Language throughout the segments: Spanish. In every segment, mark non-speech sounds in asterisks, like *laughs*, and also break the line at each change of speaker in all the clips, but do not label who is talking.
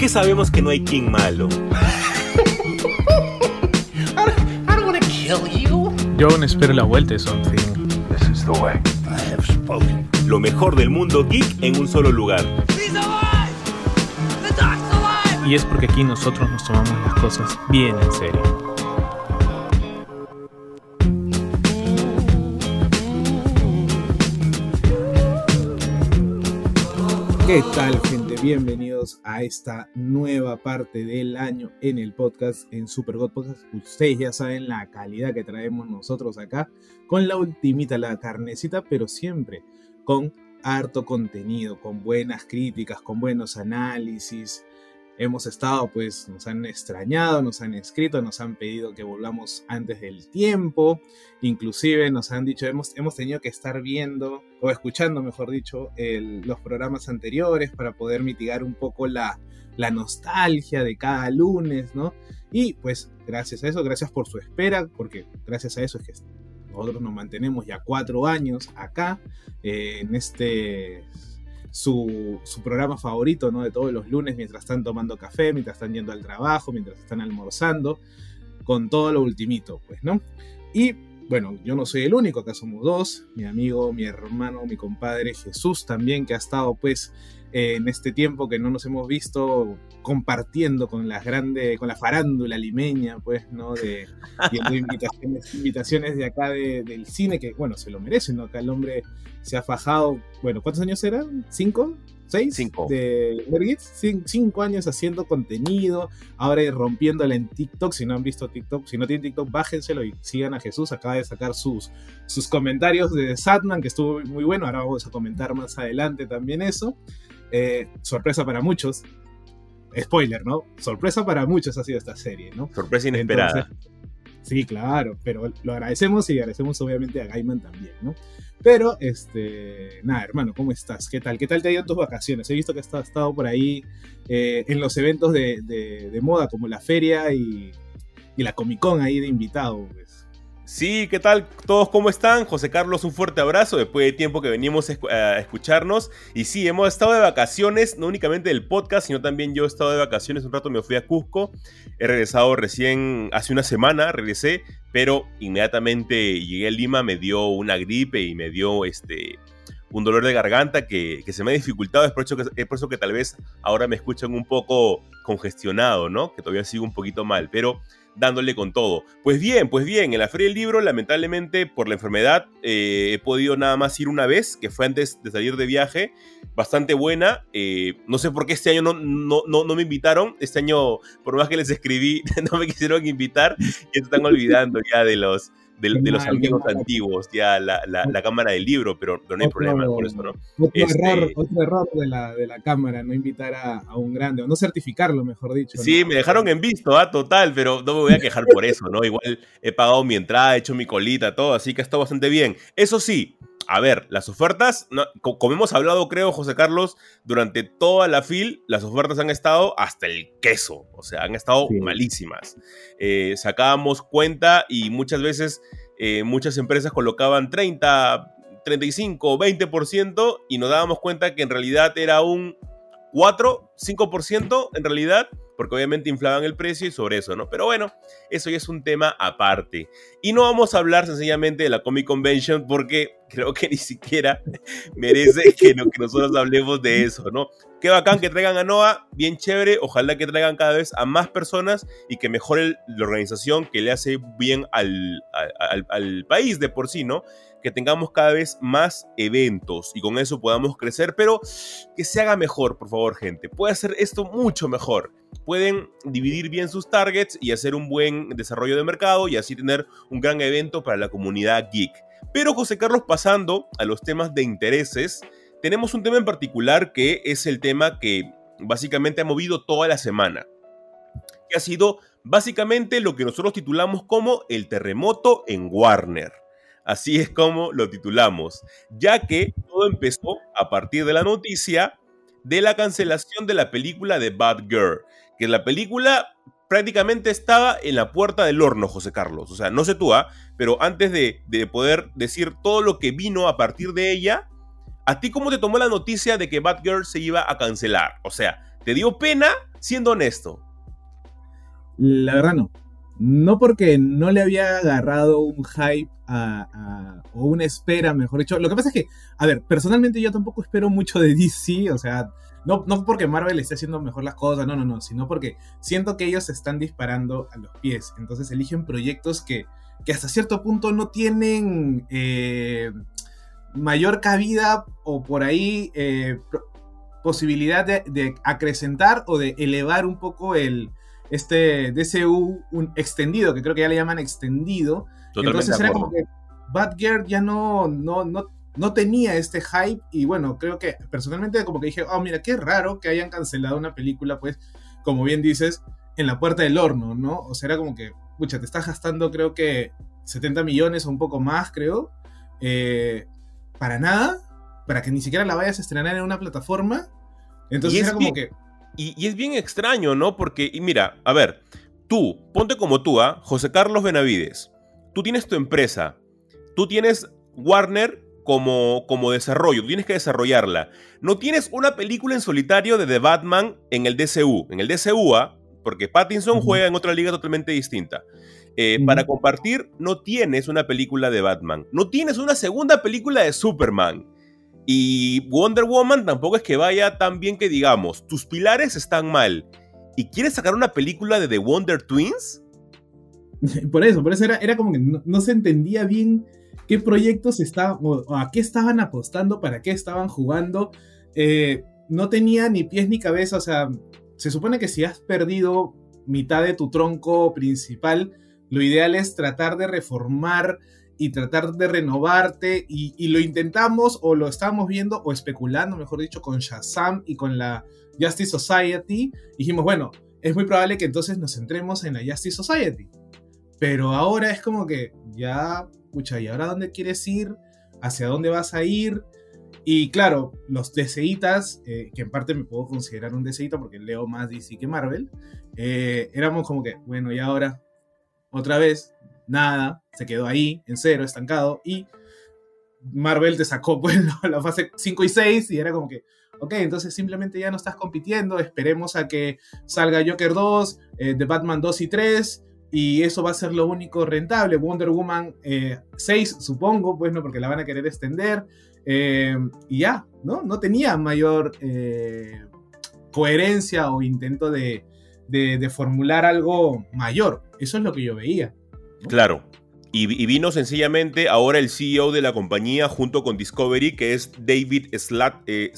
qué sabemos que no hay King malo?
Yo aún espero la vuelta de Something.
Lo mejor del mundo geek en un solo lugar.
Y es porque aquí nosotros nos tomamos las cosas bien en serio.
¿Qué tal, gente? Bienvenidos a esta nueva parte del año en el podcast, en Super God Podcast. Ustedes ya saben la calidad que traemos nosotros acá, con la ultimita, la carnecita, pero siempre con harto contenido, con buenas críticas, con buenos análisis, hemos estado, pues nos han extrañado, nos han escrito, nos han pedido que volvamos antes del tiempo, inclusive nos han dicho, hemos, hemos tenido que estar viendo, o escuchando, mejor dicho, los programas anteriores para poder mitigar un poco la, la nostalgia de cada lunes, ¿no? Y pues gracias a eso, gracias por su espera, porque gracias a eso es que nosotros nos mantenemos ya cuatro años acá, eh, en este su, programa favorito, ¿no? De todos los lunes mientras están tomando café, mientras están yendo al trabajo, mientras están almorzando, con todo lo ultimito, pues, ¿no? Y bueno, yo no soy el único, acá somos dos, mi amigo, mi hermano, mi compadre Jesús también, que ha estado pues en este tiempo que no nos hemos visto compartiendo con las grandes, con la farándula limeña, pues, ¿no? De *laughs* invitaciones, invitaciones de acá del cine, que bueno, se lo merecen, ¿no? Acá el hombre se ha fajado, bueno, ¿cuántos años eran? ¿Cinco? ¿Seis?
Cinco.
De cinco años haciendo contenido, ahora rompiéndola en TikTok. Si no han visto TikTok, si no tienen TikTok, bájenselo y sigan a Jesús. Acaba de sacar sus, sus comentarios de Satman, que estuvo muy bueno. Ahora vamos a comentar más adelante también eso. Eh, sorpresa para muchos. Spoiler, ¿no? Sorpresa para muchos ha sido esta serie, ¿no?
Sorpresa inesperada.
sí, claro, pero lo agradecemos y agradecemos obviamente a Gaiman también, ¿no? Pero, este, nada, hermano, ¿cómo estás? ¿Qué tal? ¿Qué tal te ha ido en tus vacaciones? He visto que has estado por ahí eh, en los eventos de, moda, como la feria y, y la Comic Con ahí de invitado. Pues.
Sí, ¿qué tal todos? ¿Cómo están? José Carlos, un fuerte abrazo después de tiempo que venimos a escucharnos. Y sí, hemos estado de vacaciones, no únicamente del podcast, sino también yo he estado de vacaciones. Un rato me fui a Cusco, he regresado recién, hace una semana regresé, pero inmediatamente llegué a Lima, me dio una gripe y me dio este, un dolor de garganta que, se me ha dificultado. Es por, eso que, es por eso que tal vez ahora me escuchan un poco congestionado, ¿no? Que todavía sigo un poquito mal, pero dándole con todo. Pues bien, pues bien, en la Feria del Libro, lamentablemente por la enfermedad, eh, he podido nada más ir una vez, que fue antes de salir de viaje, bastante buena. Eh, no sé por qué este año no, no, no, me invitaron, este año, por más que les escribí, *laughs* no me quisieron invitar, y están olvidando ya de los, de, los amigos antiguos, ya la, la, cámara del libro, pero, no hay problema con eso, ¿no?
Otro, este error, otro error de la, de la cámara, no invitar a, un grande, o no certificarlo, mejor dicho.
Sí, me dejaron en visto, ¿ah? total, pero no me voy a quejar por eso, ¿no? Igual he pagado mi entrada, he hecho mi colita, todo, así que estado bastante bien. Eso sí, a ver, las ofertas, como hemos hablado, creo, José Carlos, durante toda la fil, las ofertas han estado hasta el queso, o sea, han estado malísimas. Eh, sacábamos cuenta y muchas veces eh, muchas empresas colocaban 30, 35, 20% y nos dábamos cuenta que en realidad era un 4, 5% en realidad porque obviamente inflaban el precio y sobre eso, ¿no? Pero bueno, eso ya es un tema aparte. Y no vamos a hablar sencillamente de la Comic Convention porque creo que *laughs* ni siquiera merece que, nosotros hablemos de eso, ¿no? Qué bacán que traigan a Noah, bien chévere, ojalá que traigan cada vez a más personas y que mejore la organización que le hace bien al, al país de por sí, ¿no? que tengamos cada vez más eventos y con eso podamos crecer, pero que se haga mejor, por favor, gente. Puede hacer esto mucho mejor. Pueden dividir bien sus targets y hacer un buen desarrollo de mercado y así tener un gran evento para la comunidad geek. Pero José Carlos, pasando a los temas de intereses, tenemos un tema en particular que es el tema que básicamente ha movido toda la semana, que ha sido básicamente lo que nosotros titulamos como el terremoto en Warner. Así es como lo titulamos, ya que todo empezó a partir de la noticia de la cancelación de la película de Bad Girl, que la película prácticamente estaba en la puerta del horno, José Carlos. O sea, no sé tú, ¿ah? pero antes de, de, poder decir todo lo que vino a partir de ella, ¿a ti cómo te tomó la noticia de que Bad Girl se iba a cancelar? O sea, ¿te dio pena Siendo honesto.
La verdad no. No porque no le había agarrado un hype o una espera, mejor dicho. Lo que pasa es que, a ver, personalmente yo tampoco espero mucho de DC, o sea, no, no porque Marvel esté haciendo mejor las cosas, no, no, no, sino porque siento que ellos se están disparando a los pies. Entonces eligen proyectos que, que hasta cierto punto no tienen eh, mayor cabida o por ahí eh, posibilidad de, acrecentar o de elevar un poco el este DCU un extendido, que creo que ya le llaman extendido. Entonces era como que Batgirl ya no, no, no, no tenía este hype y bueno, creo que personalmente como que dije, oh mira, qué raro que hayan cancelado una película, pues, como bien dices, en la puerta del horno, ¿no? O sea, era como que, pucha, te estás gastando creo que 70 millones o un poco más, creo, eh, para nada, para que ni siquiera la vayas a estrenar en una plataforma. Entonces era como que...
Y, es bien extraño, ¿no? Porque, y mira, a ver, tú, ponte como tú, ¿ah? José Carlos Benavides, tú tienes tu empresa, tú tienes Warner como, como desarrollo, tú tienes que desarrollarla. No tienes una película en solitario de The Batman en el DCU. En el DCU, ¿ah? porque Pattinson juega en otra liga totalmente distinta. Eh, para compartir, no tienes una película de Batman, no tienes una segunda película de Superman. Y Wonder Woman tampoco es que vaya tan bien que digamos, tus pilares están mal. ¿Y quieres sacar una película de The Wonder Twins? *laughs*
Por eso, por eso era, era como que no, se entendía bien qué proyectos estaban, a qué estaban apostando, para qué estaban jugando. Eh, no tenía ni pies ni cabeza, o sea, se supone que si has perdido mitad de tu tronco principal, lo ideal es tratar de reformar y tratar de renovarte y, lo intentamos o lo estamos viendo o especulando, mejor dicho, con Shazam y con la Justice Society. Dijimos, bueno, es muy probable que entonces nos centremos en la Justice Society. Pero ahora es como que ya, pucha, ¿y ahora dónde quieres ir? ¿Hacia dónde vas a ir? Y claro, los DCitas, eh, que en parte me puedo considerar un DCita porque leo más DC que Marvel, eh, éramos como que, bueno, y ahora, otra vez, nada, se quedó ahí, en cero, estancado, y Marvel te sacó *laughs* pues, la fase 5 y 6 y era como que, ok, entonces simplemente ya no estás compitiendo, esperemos a que salga Joker 2, eh, The Batman 2 y 3, y eso va a ser lo único rentable. Wonder Woman 6, supongo, pues no, porque la van a querer extender. Eh, y ya, ¿no? No tenía mayor eh, coherencia o intento de, formular algo mayor. Eso es lo que yo veía.
Claro. Y, vino sencillamente ahora el CEO de la compañía junto con Discovery, que es David Slat, eh,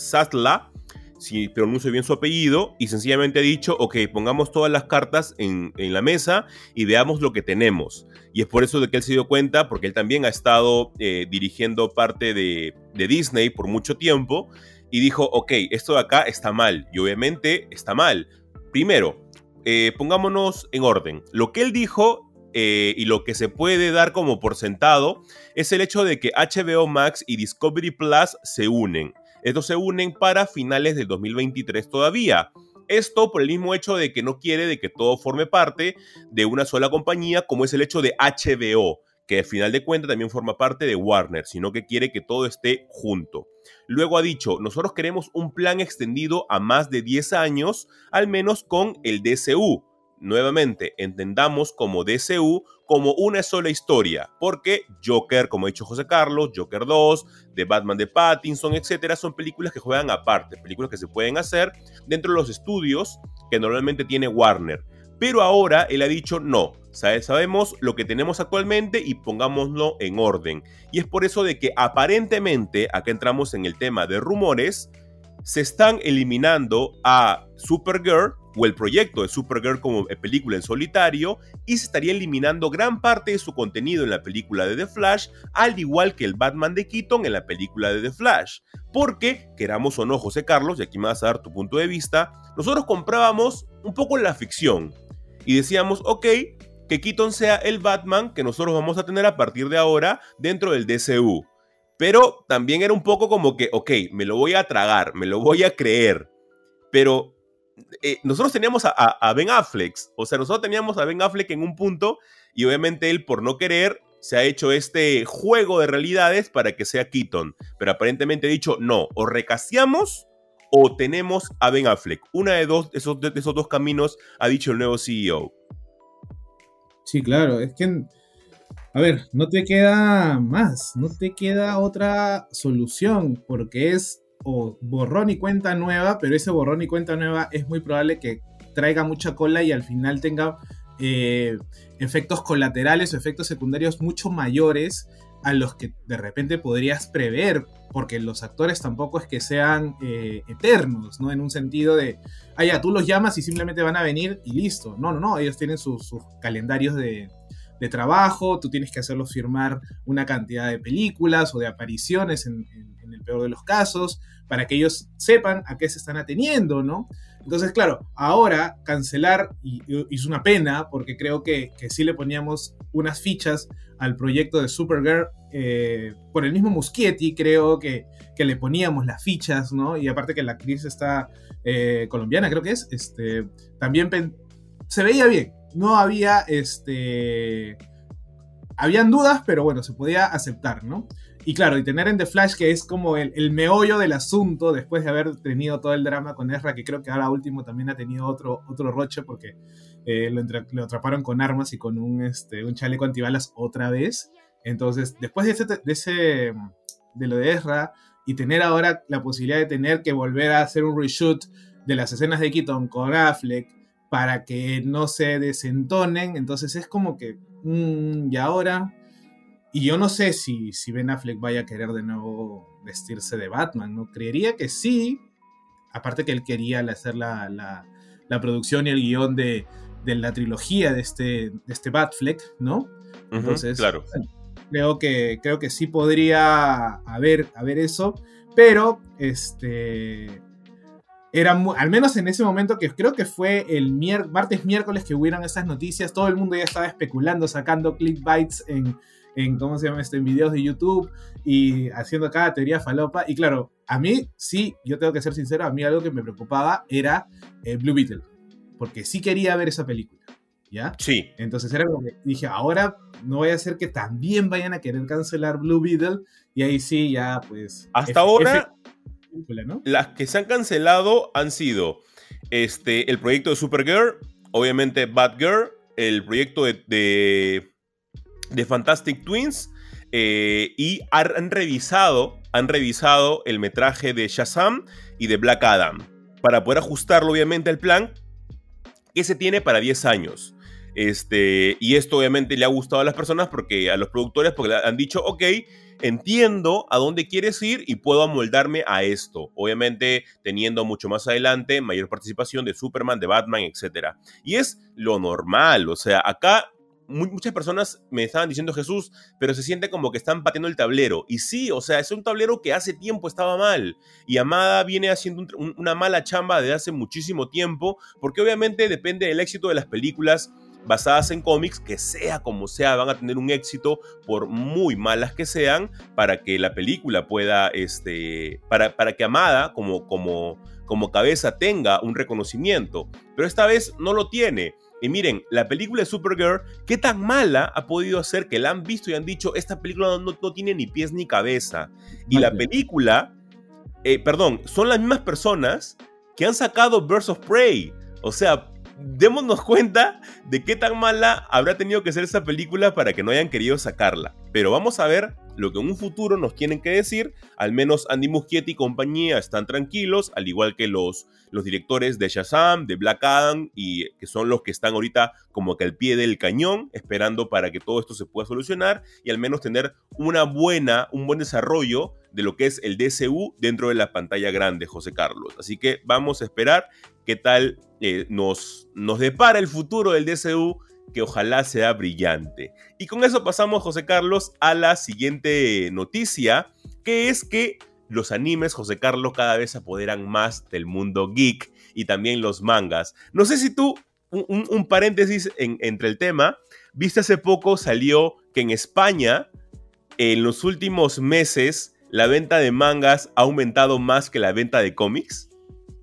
si pronuncio bien su apellido, y sencillamente ha dicho, ok, pongamos todas las cartas en, la mesa y veamos lo que tenemos. Y es por eso de que él se dio cuenta, porque él también ha estado eh, dirigiendo parte de, Disney por mucho tiempo, y dijo, ok, esto de acá está mal, y obviamente está mal. Primero, eh, pongámonos en orden. Lo que él dijo eh, y lo que se puede dar como por sentado es el hecho de que HBO Max y Discovery Plus se unen. Estos se unen para finales del 2023 todavía. Esto por el mismo hecho de que no quiere de que todo forme parte de una sola compañía, como es el hecho de HBO, que al final de cuentas también forma parte de Warner, sino que quiere que todo esté junto. Luego ha dicho, nosotros queremos un plan extendido a más de 10 años, al menos con el DCU nuevamente entendamos como DCU como una sola historia, porque Joker, como ha dicho José Carlos, Joker 2, The Batman de Pattinson, etcétera, son películas que juegan aparte, películas que se pueden hacer dentro de los estudios que normalmente tiene Warner. Pero ahora él ha dicho no, sabemos lo que tenemos actualmente y pongámoslo en orden. Y es por eso de que aparentemente, acá entramos en el tema de rumores, se están eliminando a Supergirl o el proyecto de Supergirl como película en solitario y se estaría eliminando gran parte de su contenido en la película de The Flash, al igual que el Batman de Keaton en la película de The Flash. Porque, queramos o no, José Carlos, y aquí me vas a dar tu punto de vista, nosotros comprábamos un poco la ficción y decíamos, ok, que Keaton sea el Batman que nosotros vamos a tener a partir de ahora dentro del DCU. Pero también era un poco como que, ok, me lo voy a tragar, me lo voy a creer. Pero eh, nosotros teníamos a, Ben Affleck, o sea, nosotros teníamos a Ben Affleck en un punto y obviamente él por no querer se ha hecho este juego de realidades para que sea Keaton, pero aparentemente ha dicho no, o recaseamos o tenemos a Ben Affleck. Una de, dos, esos, de esos dos caminos ha dicho el nuevo CEO.
Sí, claro, es que, a ver, no te queda más, no te queda otra solución, porque es o borrón y cuenta nueva, pero ese borrón y cuenta nueva es muy probable que traiga mucha cola y al final tenga eh, efectos colaterales o efectos secundarios mucho mayores a los que de repente podrías prever, porque los actores tampoco es que sean eh, eternos, ¿no? En un sentido de, ah, ya, tú los llamas y simplemente van a venir y listo. No, no, no, ellos tienen sus, calendarios de, trabajo, tú tienes que hacerlos firmar una cantidad de películas o de apariciones en, en el peor de los casos, para que ellos sepan a qué se están ateniendo, ¿no? Entonces, claro, ahora cancelar, y, es una pena, porque creo que, que, sí le poníamos unas fichas al proyecto de Supergirl, eh, por el mismo Muschietti, creo que, que, le poníamos las fichas, ¿no? Y aparte que la actriz está eh, colombiana, creo que es, este, también se veía bien, no había, este, habían dudas, pero bueno, se podía aceptar, ¿no? Y claro, y tener en The Flash, que es como el, meollo del asunto, después de haber tenido todo el drama con Ezra, que creo que ahora último también ha tenido otro, otro roche, porque eh, lo, atraparon con armas y con un, este, un chaleco antibalas otra vez. Entonces, después de, ese, de, ese, de lo de Ezra, y tener ahora la posibilidad de tener que volver a hacer un reshoot de las escenas de Keaton con Affleck, para que no se desentonen, entonces es como que, mm, y ahora y yo no sé si, si Ben Affleck vaya a querer de nuevo vestirse de Batman, ¿no? Creería que sí. Aparte que él quería hacer la, la, producción y el guion de, de, la trilogía de este, de este Batfleck, ¿no?
Entonces, claro.
creo, que, creo que sí podría haber, haber eso, pero este era al menos en ese momento que creo que fue el martes miércoles que hubieron esas noticias, todo el mundo ya estaba especulando, sacando clickbites en, en, ¿cómo se llama esto? En videos de YouTube y haciendo cada teoría falopa. Y claro, a mí sí, yo tengo que ser sincero, a mí algo que me preocupaba era eh, Blue Beetle, porque sí quería ver esa película, ¿ya?
Sí.
Entonces era como que dije, ahora no voy a hacer que también vayan a querer cancelar Blue Beetle y ahí sí, ya pues...
Hasta ahora, las que se han cancelado han sido este, el proyecto de Supergirl, obviamente Batgirl, el proyecto de de Fantastic Twins eh, y han revisado, han revisado el metraje de Shazam y de Black Adam para poder ajustarlo obviamente al plan que se tiene para 10 años. Este, y esto obviamente le ha gustado a las personas porque a los productores porque han dicho, ok, entiendo a dónde quieres ir y puedo amoldarme a esto. Obviamente teniendo mucho más adelante mayor participación de Superman, de Batman, etc. Y es lo normal, o sea, acá muchas personas me estaban diciendo Jesús, pero se siente como que están pateando el tablero. Y sí, o sea, es un tablero que hace tiempo estaba mal. Y Amada viene haciendo una mala chamba de hace muchísimo tiempo, porque obviamente depende del éxito de las películas basadas en cómics, que sea como sea, van a tener un éxito por muy malas que sean, para que la película pueda, este, para, para que Amada como, como, como cabeza tenga un reconocimiento. Pero esta vez no lo tiene. Y miren, la película de Supergirl, ¿qué tan mala ha podido hacer que la han visto y han dicho, esta película no, tiene ni pies ni cabeza? Y la película, eh, perdón, son las mismas personas que han sacado Birds of Prey. O sea, démonos cuenta de qué tan mala habrá tenido que ser esa película para que no hayan querido sacarla. Pero vamos a ver lo que en un futuro nos tienen que decir. Al menos Andy Muschietti y compañía están tranquilos, al igual que los, los directores de Shazam, de Black Adam, y que son los que están ahorita como que al pie del cañón, esperando para que todo esto se pueda solucionar y al menos tener una buena, un buen desarrollo de lo que es el DCU dentro de la pantalla grande, José Carlos. Así que vamos a esperar qué tal eh, nos, nos depara el futuro del DCU que ojalá sea brillante. Y con eso pasamos, José Carlos, a la siguiente noticia, que es que los animes, José Carlos, cada vez se apoderan más del mundo geek y también los mangas. No sé si tú, un, paréntesis entre el tema, viste hace poco salió que en España, en los últimos meses, la venta de mangas ha aumentado más que la venta de cómics.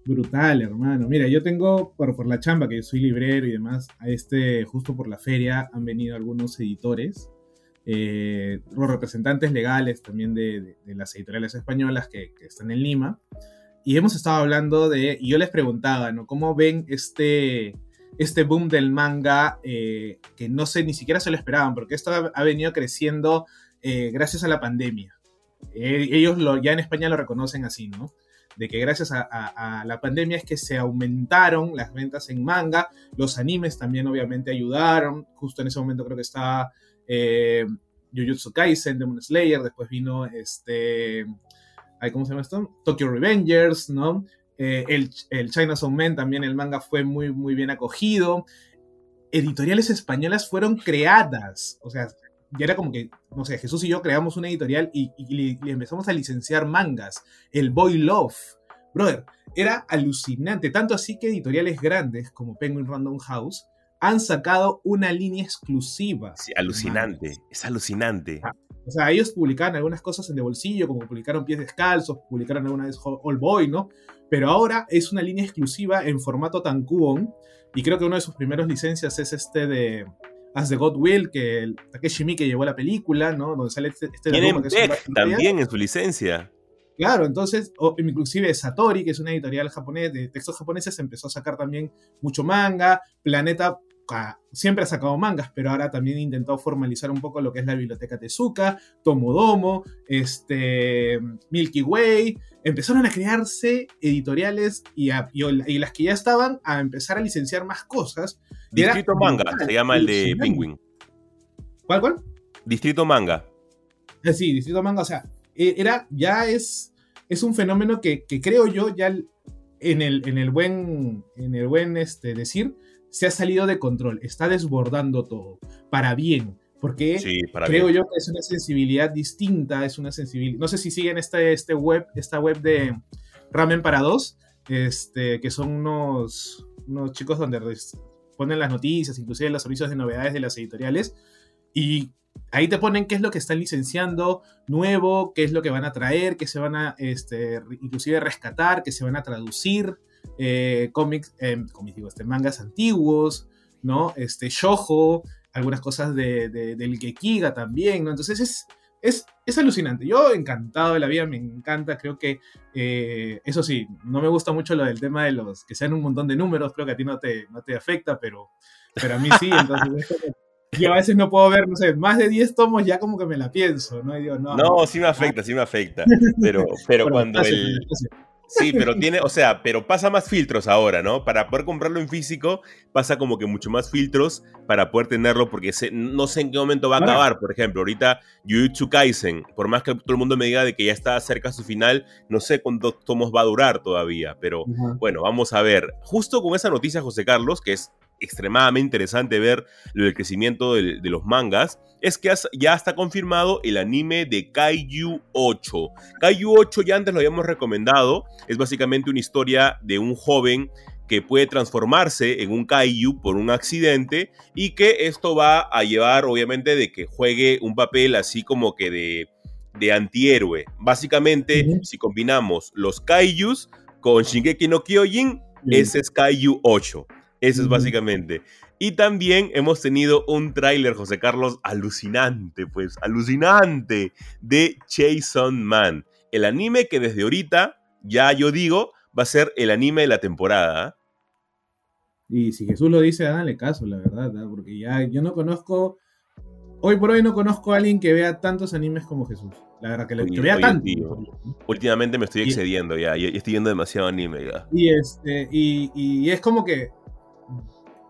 Brutal, hermano. Mira, yo tengo, por, por la chamba, que yo soy librero y demás, a este, justo por la feria, han venido algunos editores, eh, los representantes legales también de, las editoriales españolas que, están en Lima. y hemos estado hablando de, y yo les preguntaba, ¿no? ¿Cómo ven este, este boom del manga eh, que no sé, ni siquiera se lo esperaban, porque esto ha, venido creciendo eh, gracias a la pandemia. Eh, ellos lo, ya en España lo reconocen así, ¿no? De que gracias a, la pandemia es que se aumentaron las ventas en manga, los animes también obviamente ayudaron, justo en ese momento creo que estaba Jujutsu Kaisen, Demon Slayer, después vino este ¿cómo se llama esto? Tokyo Revengers, ¿no? Eh, el, el China Soul Man también el manga fue muy, muy bien acogido. Editoriales españolas fueron creadas, o sea, ya era como que, no sé, Jesús y yo creamos una editorial y, y, empezamos a licenciar mangas. El Boy Love, brother, era alucinante, tanto así que editoriales grandes como Penguin Random House han sacado una línea exclusiva.
Sí, alucinante, es alucinante.
Ah, o sea, ellos publicaron algunas cosas en de bolsillo, como publicaron pies descalzos, publicaron alguna vez All Boy, ¿no? Pero ahora es una línea exclusiva en formato tankubon. Y creo que una de sus primeros licencias es este de As the God Will, que el Takeshi Miike llevó la película, ¿no? Donde sale este, este
Tienen también en su licencia.
Claro, entonces, inclusive Satori, que es una editorial japonés de textos japoneses, empezó a sacar también mucho manga. Planeta siempre ha sacado mangas, pero ahora también intentó formalizar un poco lo que es la biblioteca Tezuka, Tomodomo, este, Milky Way. Empezaron a crearse editoriales y, las que ya estaban a empezar a licenciar más cosas.
Distrito Manga, se llama el de Penguin.
¿Cuál, cuál?
Distrito Manga.
Eh, sí, Distrito Manga, o sea, e, era, ya es, es un fenómeno que, creo yo ya en el, en el buen, en el buen este, decir, se ha salido de control, está desbordando todo, para bien, porque creo yo que es una sensibilidad distinta, es una sensibilidad, no sé si siguen este, este web, esta web de Ramen para dos, este, que son unos, unos chicos donde ponen las noticias, inclusive los servicios de novedades de las editoriales, y ahí te ponen qué es lo que están licenciando nuevo, qué es lo que van a traer, qué se van a, este, inclusive rescatar, qué se van a traducir, eh, cómics, eh, digo, este, mangas antiguos, ¿no? Este, shojo, algunas cosas de, del Gekiga también, ¿no? Entonces es, es, es, alucinante. Yo encantado de la vida, me encanta, creo que, eh, eso sí, no me gusta mucho lo del tema de los que sean un montón de números, creo que a ti no te, no te afecta, pero, pero a mí sí, entonces... yo a veces no puedo ver, no sé, más de 10 tomos ya como que me la pienso, ¿no? no,
no, sí me afecta, sí me afecta. *laughs* Pero, pero cuando el, Sí, pero tiene, o sea, pero pasa más filtros ahora, ¿no? Para poder comprarlo en físico, pasa como que mucho más filtros para poder tenerlo, porque no sé en qué momento va a acabar. Por ejemplo, ahorita Jujutsu Kaisen, por más que todo el mundo me diga de que ya está cerca su final, no sé cuántos tomos va a durar todavía, pero bueno, vamos a ver. Justo con esa noticia, José Carlos, que es extremadamente interesante ver el crecimiento de, los mangas, es que ya está confirmado el anime de Kaiju 8. Kaiju 8 ya antes lo habíamos recomendado, es básicamente una historia de un joven que puede transformarse en un kaiju por un accidente y que esto va a llevar obviamente de que juegue un papel así como que de, de antihéroe. Básicamente, si combinamos los kaijus con Shingeki no Kyojin, ese es Kaiju 8. Eso es básicamente. Y también hemos tenido un tráiler, José Carlos, alucinante, pues, alucinante, de Jason Man. El anime que desde ahorita, ya yo digo, va a ser el anime de la temporada.
Y si Jesús lo dice, háganle caso, la verdad, porque ya yo no conozco, hoy por hoy no conozco a alguien que vea tantos animes como Jesús. La verdad, que, le, vea tanto.
últimamente me estoy excediendo ya, y, estoy viendo demasiado anime ya.
Y, este, y, y es como que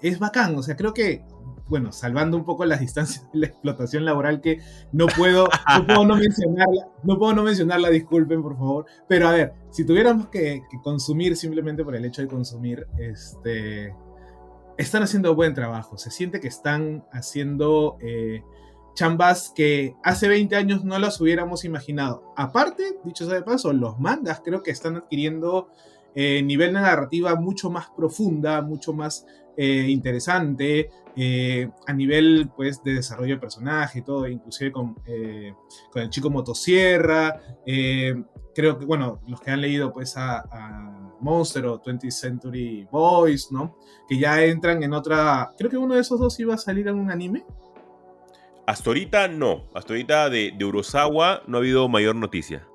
es bacán, o sea, creo que, bueno, salvando un poco las distancias de la explotación laboral que no puedo, no puedo no mencionarla, no puedo no mencionarla, disculpen por favor, pero a ver, si tuviéramos que, consumir simplemente por el hecho de consumir, este, están haciendo buen trabajo, se siente que están haciendo eh, chambas que hace 20 años no las hubiéramos imaginado. Aparte, dicho sea de paso, los mangas creo que están adquiriendo eh, nivel de narrativa mucho más profunda, mucho más eh, interesante, eh, a nivel pues, de desarrollo de personaje y todo, inclusive con, eh, con el chico motosierra. creo que, bueno, los que han leído pues a, Monster o 20th Century Boys, ¿no? Que ya entran en otra... Creo que uno de esos dos iba a salir en un anime.
Hasta ahorita no. Hasta ahorita de, de Urosawa no ha habido mayor noticia.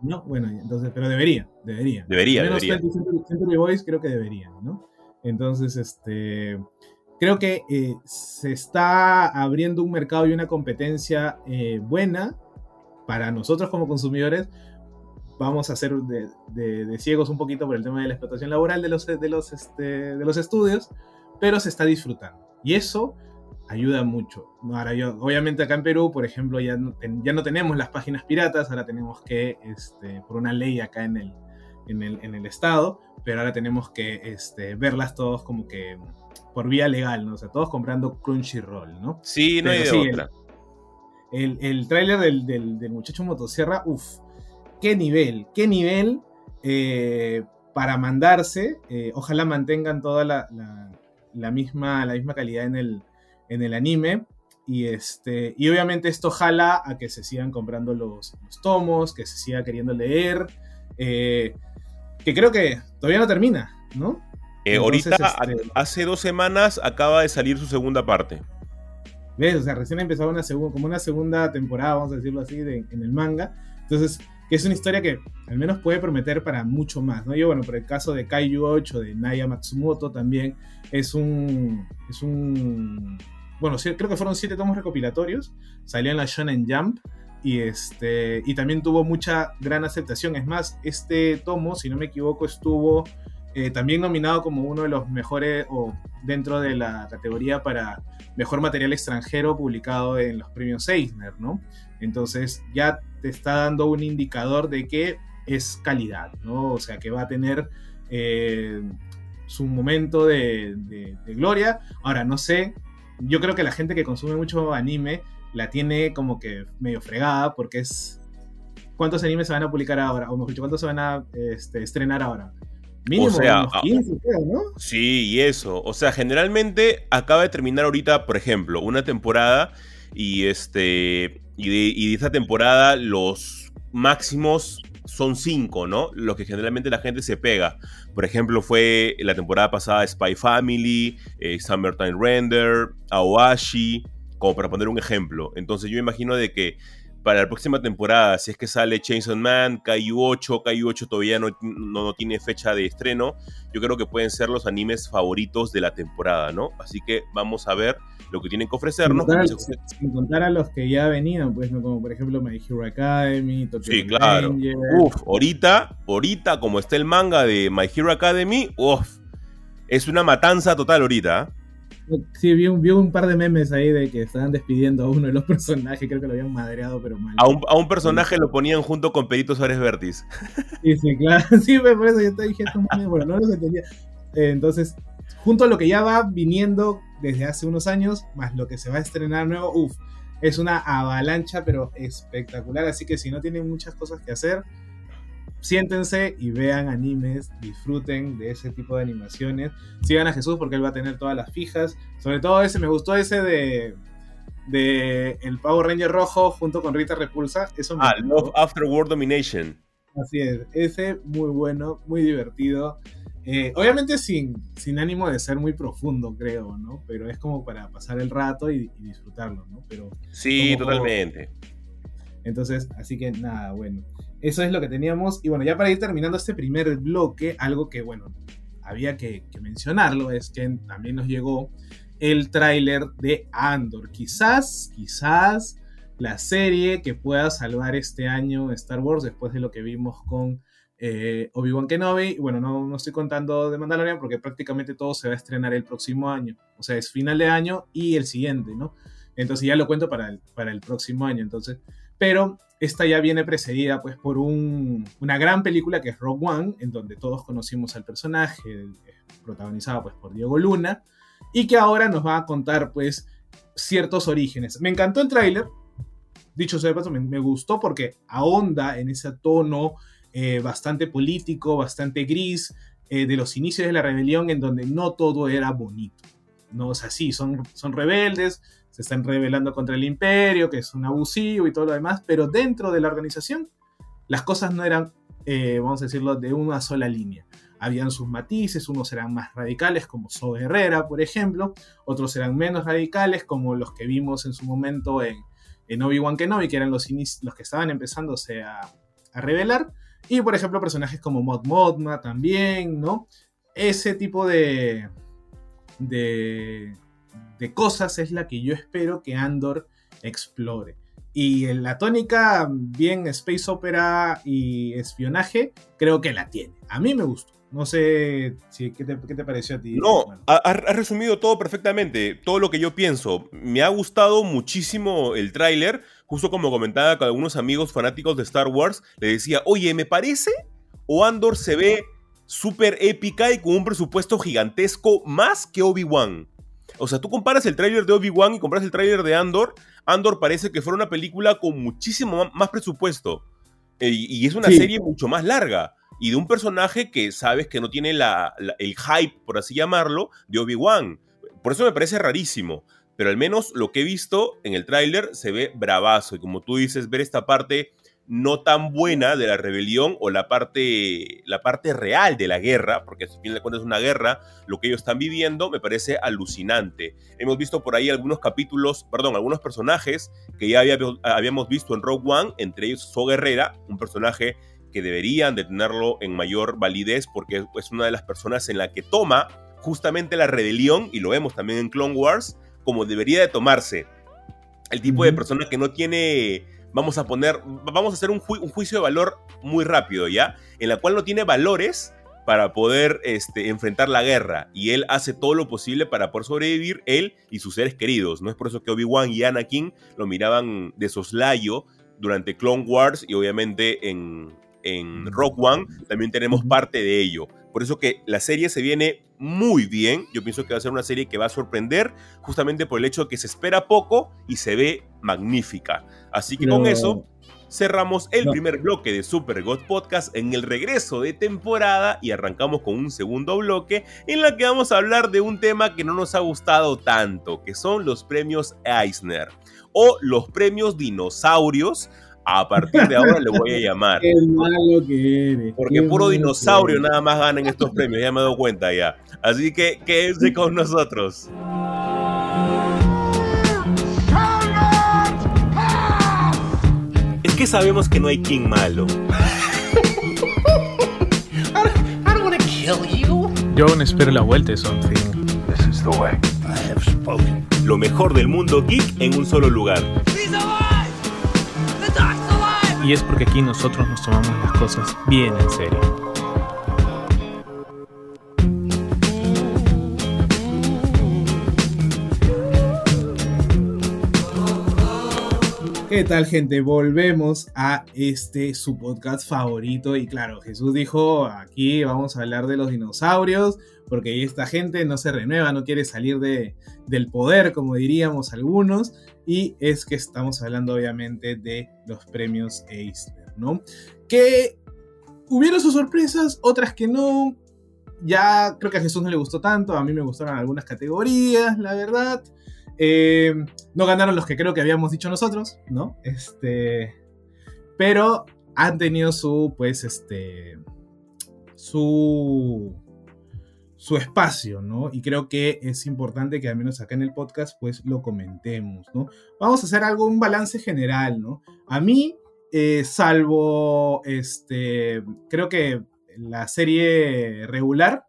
No, bueno, entonces, pero debería, debería.
Debería,
Al menos
debería.
20th Century, Century Boys creo que deberían, ¿no? Entonces, este, creo que eh, se está abriendo un mercado y una competencia eh, buena para nosotros como consumidores. Vamos a ser de, de- de ciegos un poquito por el tema de la explotación laboral de los, de, los, este, de los estudios, pero se está disfrutando. Y eso ayuda mucho. Ahora yo, obviamente acá en Perú, por ejemplo, ya no, ya no tenemos las páginas piratas, ahora tenemos que, este, por una ley acá en el, en el, en el estado, pero ahora tenemos que este, verlas todos como que por vía legal, ¿no? O sea, todos comprando Crunchyroll, ¿no?
Sí, no hay de
Pero sí,
otra.
El, el tráiler del, del, del muchacho motosierra, uff, qué nivel, qué nivel eh, para mandarse. eh, ojalá mantengan toda la, la- la misma, la misma calidad en el, en el anime. Y, este, y obviamente esto jala a que se sigan comprando los, los tomos, que se siga queriendo leer. eh, que creo que todavía no termina, ¿no?
Eh,
Entonces,
ahorita,
este-
hace dos semanas, acaba de salir su segunda parte.
¿Ves? O sea, recién ha empezado una como una segunda temporada, vamos a decirlo así, de- en el manga. Entonces, que es una historia que al menos puede prometer para mucho más, ¿no? Yo, bueno, por el caso de Kaiju 8, de Naya Matsumoto, también es un... Es un bueno, creo que fueron siete tomos recopilatorios. Salió en la Shonen Jump. Y, este, y también tuvo mucha gran aceptación. Es más, este tomo, si no me equivoco, estuvo eh, también nominado como uno de los mejores, o dentro de la categoría para mejor material extranjero publicado en los premios Eisner, ¿no? Entonces ya te está dando un indicador de que es calidad, ¿no? O sea, que va a tener eh, su momento de, gloria. Ahora, no sé, yo creo que la gente que consume mucho anime la tiene como que medio fregada porque es... ¿Cuántos animes se van a publicar ahora? O mejor dicho, ¿cuántos se van a este, estrenar ahora? Mínimo
sea,
unos
ah,
15, creo, ¿no?
Sí, y eso. O sea, generalmente acaba de terminar ahorita, por ejemplo, una temporada y este y de, y de esta temporada los máximos son cinco, ¿no? Los que generalmente la gente se pega. Por ejemplo, fue la temporada pasada Spy Family, eh, Summertime Render, Aoashi, como para poner un ejemplo. Entonces yo imagino de que para la próxima temporada, si es que sale Chainsaw Man, Kaiju 8, Kaiju 8 todavía no, no, no tiene fecha de estreno, yo creo que pueden ser los animes favoritos de la temporada, ¿no? Así que vamos a ver lo que tienen que ofrecernos.
Sin contar,
José-
sin contar a los que ya venían, pues, ¿no? como por ejemplo My Hero Academy, Tokyo
Sí, claro. Uf, ahorita, ahorita, como está el manga de My Hero Academy, uf, es una matanza total ahorita. ¿ah?
Sí, vi un, vi un par de memes ahí de que estaban despidiendo a uno de los personajes, creo que lo habían madreado, pero mal.
A un, a un personaje lo ponían junto con Pedrito Suárez Vértiz.
Sí, sí, claro. *laughs* Sí, por eso yo te dije, bueno, no los entendía. Eh, entonces, junto a lo que ya va viniendo desde hace unos años, más lo que se va a estrenar nuevo, uff, es una avalancha, pero espectacular. Así que si no tienen muchas cosas que hacer, siéntense y vean animes, disfruten de ese tipo de animaciones. Sigan a Jesús porque él va a tener todas las fijas. Sobre todo ese, me gustó ese de, de el Power Ranger rojo junto con Rita Repulsa. Eso me
Ah. Love After World Domination.
Así es, ese muy bueno, muy divertido. Eh, obviamente sin, sin ánimo de ser muy profundo, creo, ¿no? Pero es como para pasar el rato y, y disfrutarlo, ¿no? Pero
Sí,
Como-
totalmente.
entonces, así que nada, bueno. Eso es lo que teníamos. Y bueno, ya para ir terminando este primer bloque, algo que, bueno, había que, mencionarlo es que también nos llegó el tráiler de Andor. Quizás, quizás la serie que pueda salvar este año Star Wars después de lo que vimos con eh, Obi-Wan Kenobi. Bueno, no, no estoy contando de Mandalorian porque prácticamente todo se va a estrenar el próximo año. O sea, es final de año y el siguiente, ¿no? Entonces ya lo cuento para el, para el próximo año. Entonces, pero esta ya viene precedida pues por un- una gran película que es Rogue One, en donde todos conocimos al personaje, eh, protagonizado pues por Diego Luna, y que ahora nos va a contar pues ciertos orígenes. Me encantó el tráiler, dicho sea de paso, me, me gustó porque ahonda en ese tono eh, bastante político, bastante gris, eh, de los inicios de la rebelión, en donde no todo era bonito. No, o sea, sí, son, son rebeldes, se están rebelando contra el imperio, que es un abusivo y todo lo demás, pero dentro de la organización las cosas no eran, eh, vamos a decirlo, de una sola línea. Habían sus matices, unos eran más radicales, como So Herrera, por ejemplo, otros eran menos radicales, como los que vimos en su momento en, en Obi-Wan Kenobi, que eran los, los que estaban empezándose a, a revelar. Y por ejemplo, personajes como Mod Modma también, ¿no? Ese tipo de, de, de cosas es la que yo espero que Andor explore. Y en la tónica, bien space opera y espionaje, creo que la tiene. A mí me gustó. No sé si, ¿qué, te, ¿qué, te, pareció a ti.
No, has resumido todo perfectamente, todo lo que yo pienso. Me ha gustado muchísimo el tráiler, justo como comentaba con algunos amigos fanáticos de Star Wars, le decía, oye, me parece, o Andor se ve súper épica y con un presupuesto gigantesco más que Obi-Wan. O sea, tú comparas el tráiler de Obi-Wan y comparas el tráiler de Andor, Andor parece que fuera una película con muchísimo más presupuesto. Eh, y es una sí. serie mucho más larga y de un personaje que sabes que no tiene la, la, el hype, por así llamarlo, de Obi-Wan. Por eso me parece rarísimo. Pero al menos lo que he visto en el tráiler se ve bravazo. Y como tú dices, ver esta parte no tan buena de la rebelión o la parte, la parte real de la guerra, porque al fin de cuentas es una guerra, lo que ellos están viviendo me parece alucinante. Hemos visto por ahí algunos capítulos, perdón, algunos personajes que ya había, habíamos visto en Rogue One, entre ellos So Guerrera, un personaje que deberían de tenerlo en mayor validez porque es una de las personas en la que toma justamente la rebelión, y lo vemos también en Clone Wars, como debería de tomarse. El tipo de persona que no tiene, vamos a poner, vamos a hacer un, ju un, juicio de valor muy rápido, ¿ya? En la cual no tiene valores para poder este, enfrentar la guerra, y él hace todo lo posible para poder sobrevivir, él y sus seres queridos. No es por eso que Obi-Wan y Anakin lo miraban de soslayo durante Clone Wars y obviamente en, en Rock One también tenemos parte de ello. Por eso que la serie se viene muy bien. Yo pienso que va a ser una serie que va a sorprender justamente por el hecho de que se espera poco y se ve magnífica. Así que no. con eso cerramos el no. primer bloque de Super God Podcast en el regreso de temporada y arrancamos con un segundo bloque en la que vamos a hablar de un tema que no nos ha gustado tanto, que son los premios Eisner o los premios dinosaurios a partir de ahora le voy a llamar. *laughs*
Qué malo que eres.
Porque puro dinosaurio nada más ganan estos premios, ya me he dado cuenta ya. Así que quédense con nosotros. Es que sabemos que no hay King malo.
Yo aún espero la vuelta de Something.
Lo mejor del mundo geek en un solo lugar.
Y es porque aquí nosotros nos tomamos las cosas bien en serio.
¿Qué tal gente? Volvemos a este su podcast favorito y claro, Jesús dijo, aquí vamos a hablar de los dinosaurios porque esta gente no se renueva, no quiere salir de, del poder, como diríamos algunos, y es que estamos hablando obviamente de los premios Eisner, ¿no? Que hubieron sus sorpresas, otras que no, ya creo que a Jesús no le gustó tanto, a mí me gustaron algunas categorías, la verdad. Eh, no ganaron los que creo que habíamos dicho nosotros, ¿no? Este, pero han tenido su, pues, este, su, su espacio, ¿no? Y creo que es importante que al menos acá en el podcast, pues, lo comentemos, ¿no? Vamos a hacer algo, un balance general, ¿no? A mí, eh, salvo, este, creo que la serie regular,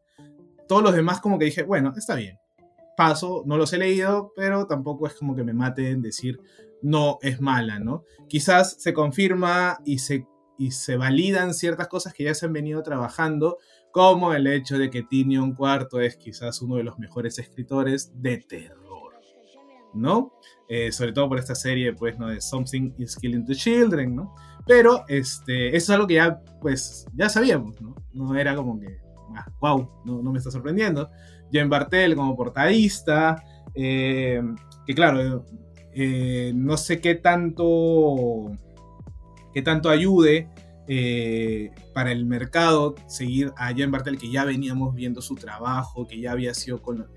todos los demás como que dije, bueno, está bien paso, no los he leído, pero tampoco es como que me maten decir no es mala, ¿no? Quizás se confirma y se, y se validan ciertas cosas que ya se han venido trabajando, como el hecho de que Tinion IV es quizás uno de los mejores escritores de terror, ¿no? Eh, sobre todo por esta serie, pues, ¿no? De Something is Killing the Children, ¿no? Pero este, eso es algo que ya, pues, ya sabíamos, ¿no? No era como que, ah, wow, no, no me está sorprendiendo. Jen Bartel como portadista, eh, que claro, eh, no sé qué tanto, qué tanto ayude eh, para el mercado seguir a Jen Bartel, que ya veníamos viendo su trabajo, que ya había sido con...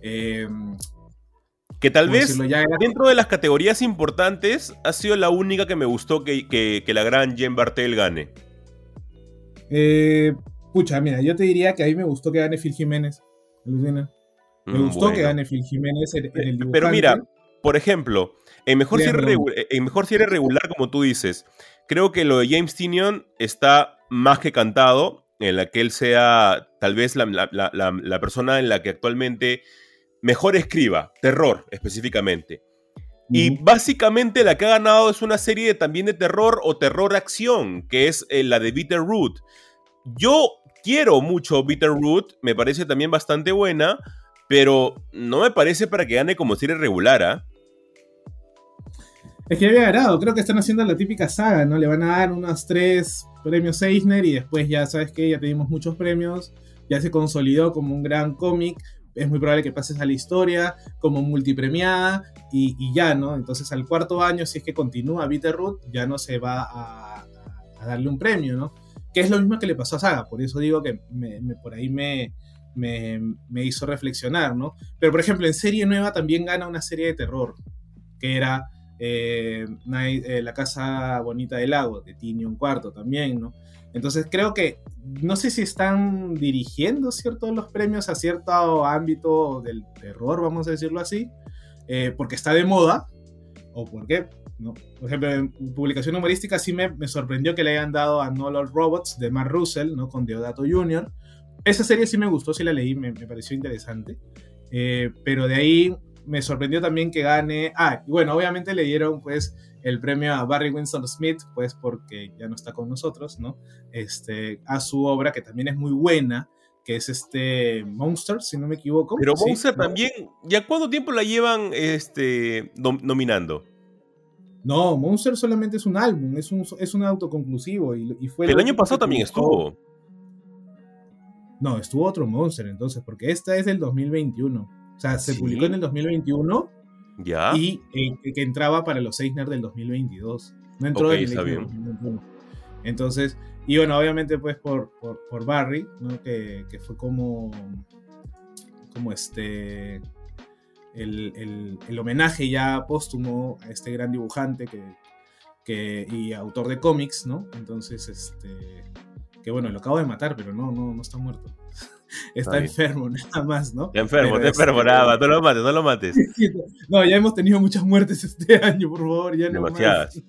que tal vez era... dentro de las categorías importantes ha sido la única que me gustó que, que, que la gran Jen Bartel gane.
pucha, mira, yo te diría que a mí me gustó que gane Phil Jiménez. Me gustó bueno. que gane Phil Jiménez en, en el dibujante.
Pero mira, por ejemplo, en mejor, cierre en mejor cierre regular, como tú dices, creo que lo de James Tinion está más que cantado, en la que él sea tal vez la, la persona en la que actualmente mejor escriba, terror específicamente. Y básicamente la que ha ganado es una serie también de terror o terror-acción, que es eh, la de Bitterroot. Yo quiero mucho Bitterroot, me parece también bastante buena, pero no me parece para que gane como serie regular, ¿ah?
Es que había ganado, creo que están haciendo la típica saga, ¿no? Le van a dar unos tres premios Eisner y después ya sabes que ya tenemos muchos premios, ya se consolidó como un gran cómic, es muy probable que pases a la historia como multipremiada y, y, ya, ¿no? Entonces al cuarto año, si es que continúa Bitterroot, ya no se va a, darle un premio, ¿no? Que es lo mismo que le pasó a Saga, por eso digo que me, por ahí me, me, hizo reflexionar, ¿no? Pero por ejemplo, en serie nueva también gana una serie de terror, que era eh, eh, La Casa Bonita del Lago, de Tini un cuarto también, ¿no? Entonces creo que, no sé si están dirigiendo ciertos los premios a cierto ámbito del terror, vamos a decirlo así, eh, porque está de moda, o porque, ¿no? Por ejemplo, en publicación humorística sí me, sorprendió que le hayan dado a No Lord Robots de Mark Russell, ¿no? Con Deodato Jr. Esa serie sí me gustó, sí la leí, me, pareció interesante. Pero de ahí me sorprendió también que gane. Ah, y bueno, obviamente le dieron pues el premio a Barry Winston Smith, pues porque ya no está con nosotros, ¿no? Este, a su obra, que también es muy buena, que es este Monster, si no me equivoco.
Pero Monster también, ¿ya cuánto tiempo la llevan este, nominando?
No, Monster solamente es un álbum, es un, es un autoconclusivo. Y, fue
el año pasado también estuvo.
No, estuvo otro Monster entonces, porque esta es del 2021. O sea, se publicó en el 2021
ya.
Y eh, que entraba para los Eisner del 2022. No entró en el está bien. 2021. Entonces, y bueno, obviamente pues por, por, Barry, ¿no? que, que, fue como, como este, el, el, homenaje ya póstumo a este gran dibujante que, que, y autor de cómics, ¿no? Entonces, este, que bueno, lo acabo de matar, pero no, no, no está muerto. *laughs* está, enfermo, *laughs* nada más, ¿no?
Está enfermo, está enfermo, nada no lo mates, no lo mates. *laughs*
no, ya hemos tenido muchas muertes este año, por favor, ya
no Demasiadas.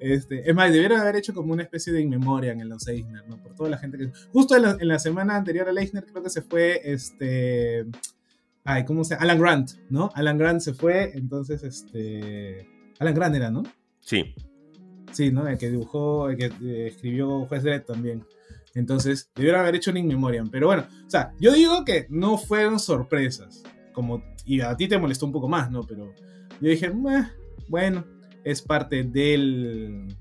Este, es más, debieron haber hecho como una especie de inmemoria en los Eisner, ¿no? Por toda la gente que... Justo en la, semana anterior al Eisner creo que se fue, este... Ay, ¿cómo se llama? Alan Grant, ¿no? Alan Grant se fue, entonces, este... Alan Grant era, ¿no?
Sí.
Sí, ¿no? El que dibujó, el que eh, escribió Juez Dredd también. Entonces, debieron haber hecho un In Memoriam. Pero bueno, o sea, yo digo que no fueron sorpresas. Como, y a ti te molestó un poco más, ¿no? Pero yo dije, bueno, es parte del.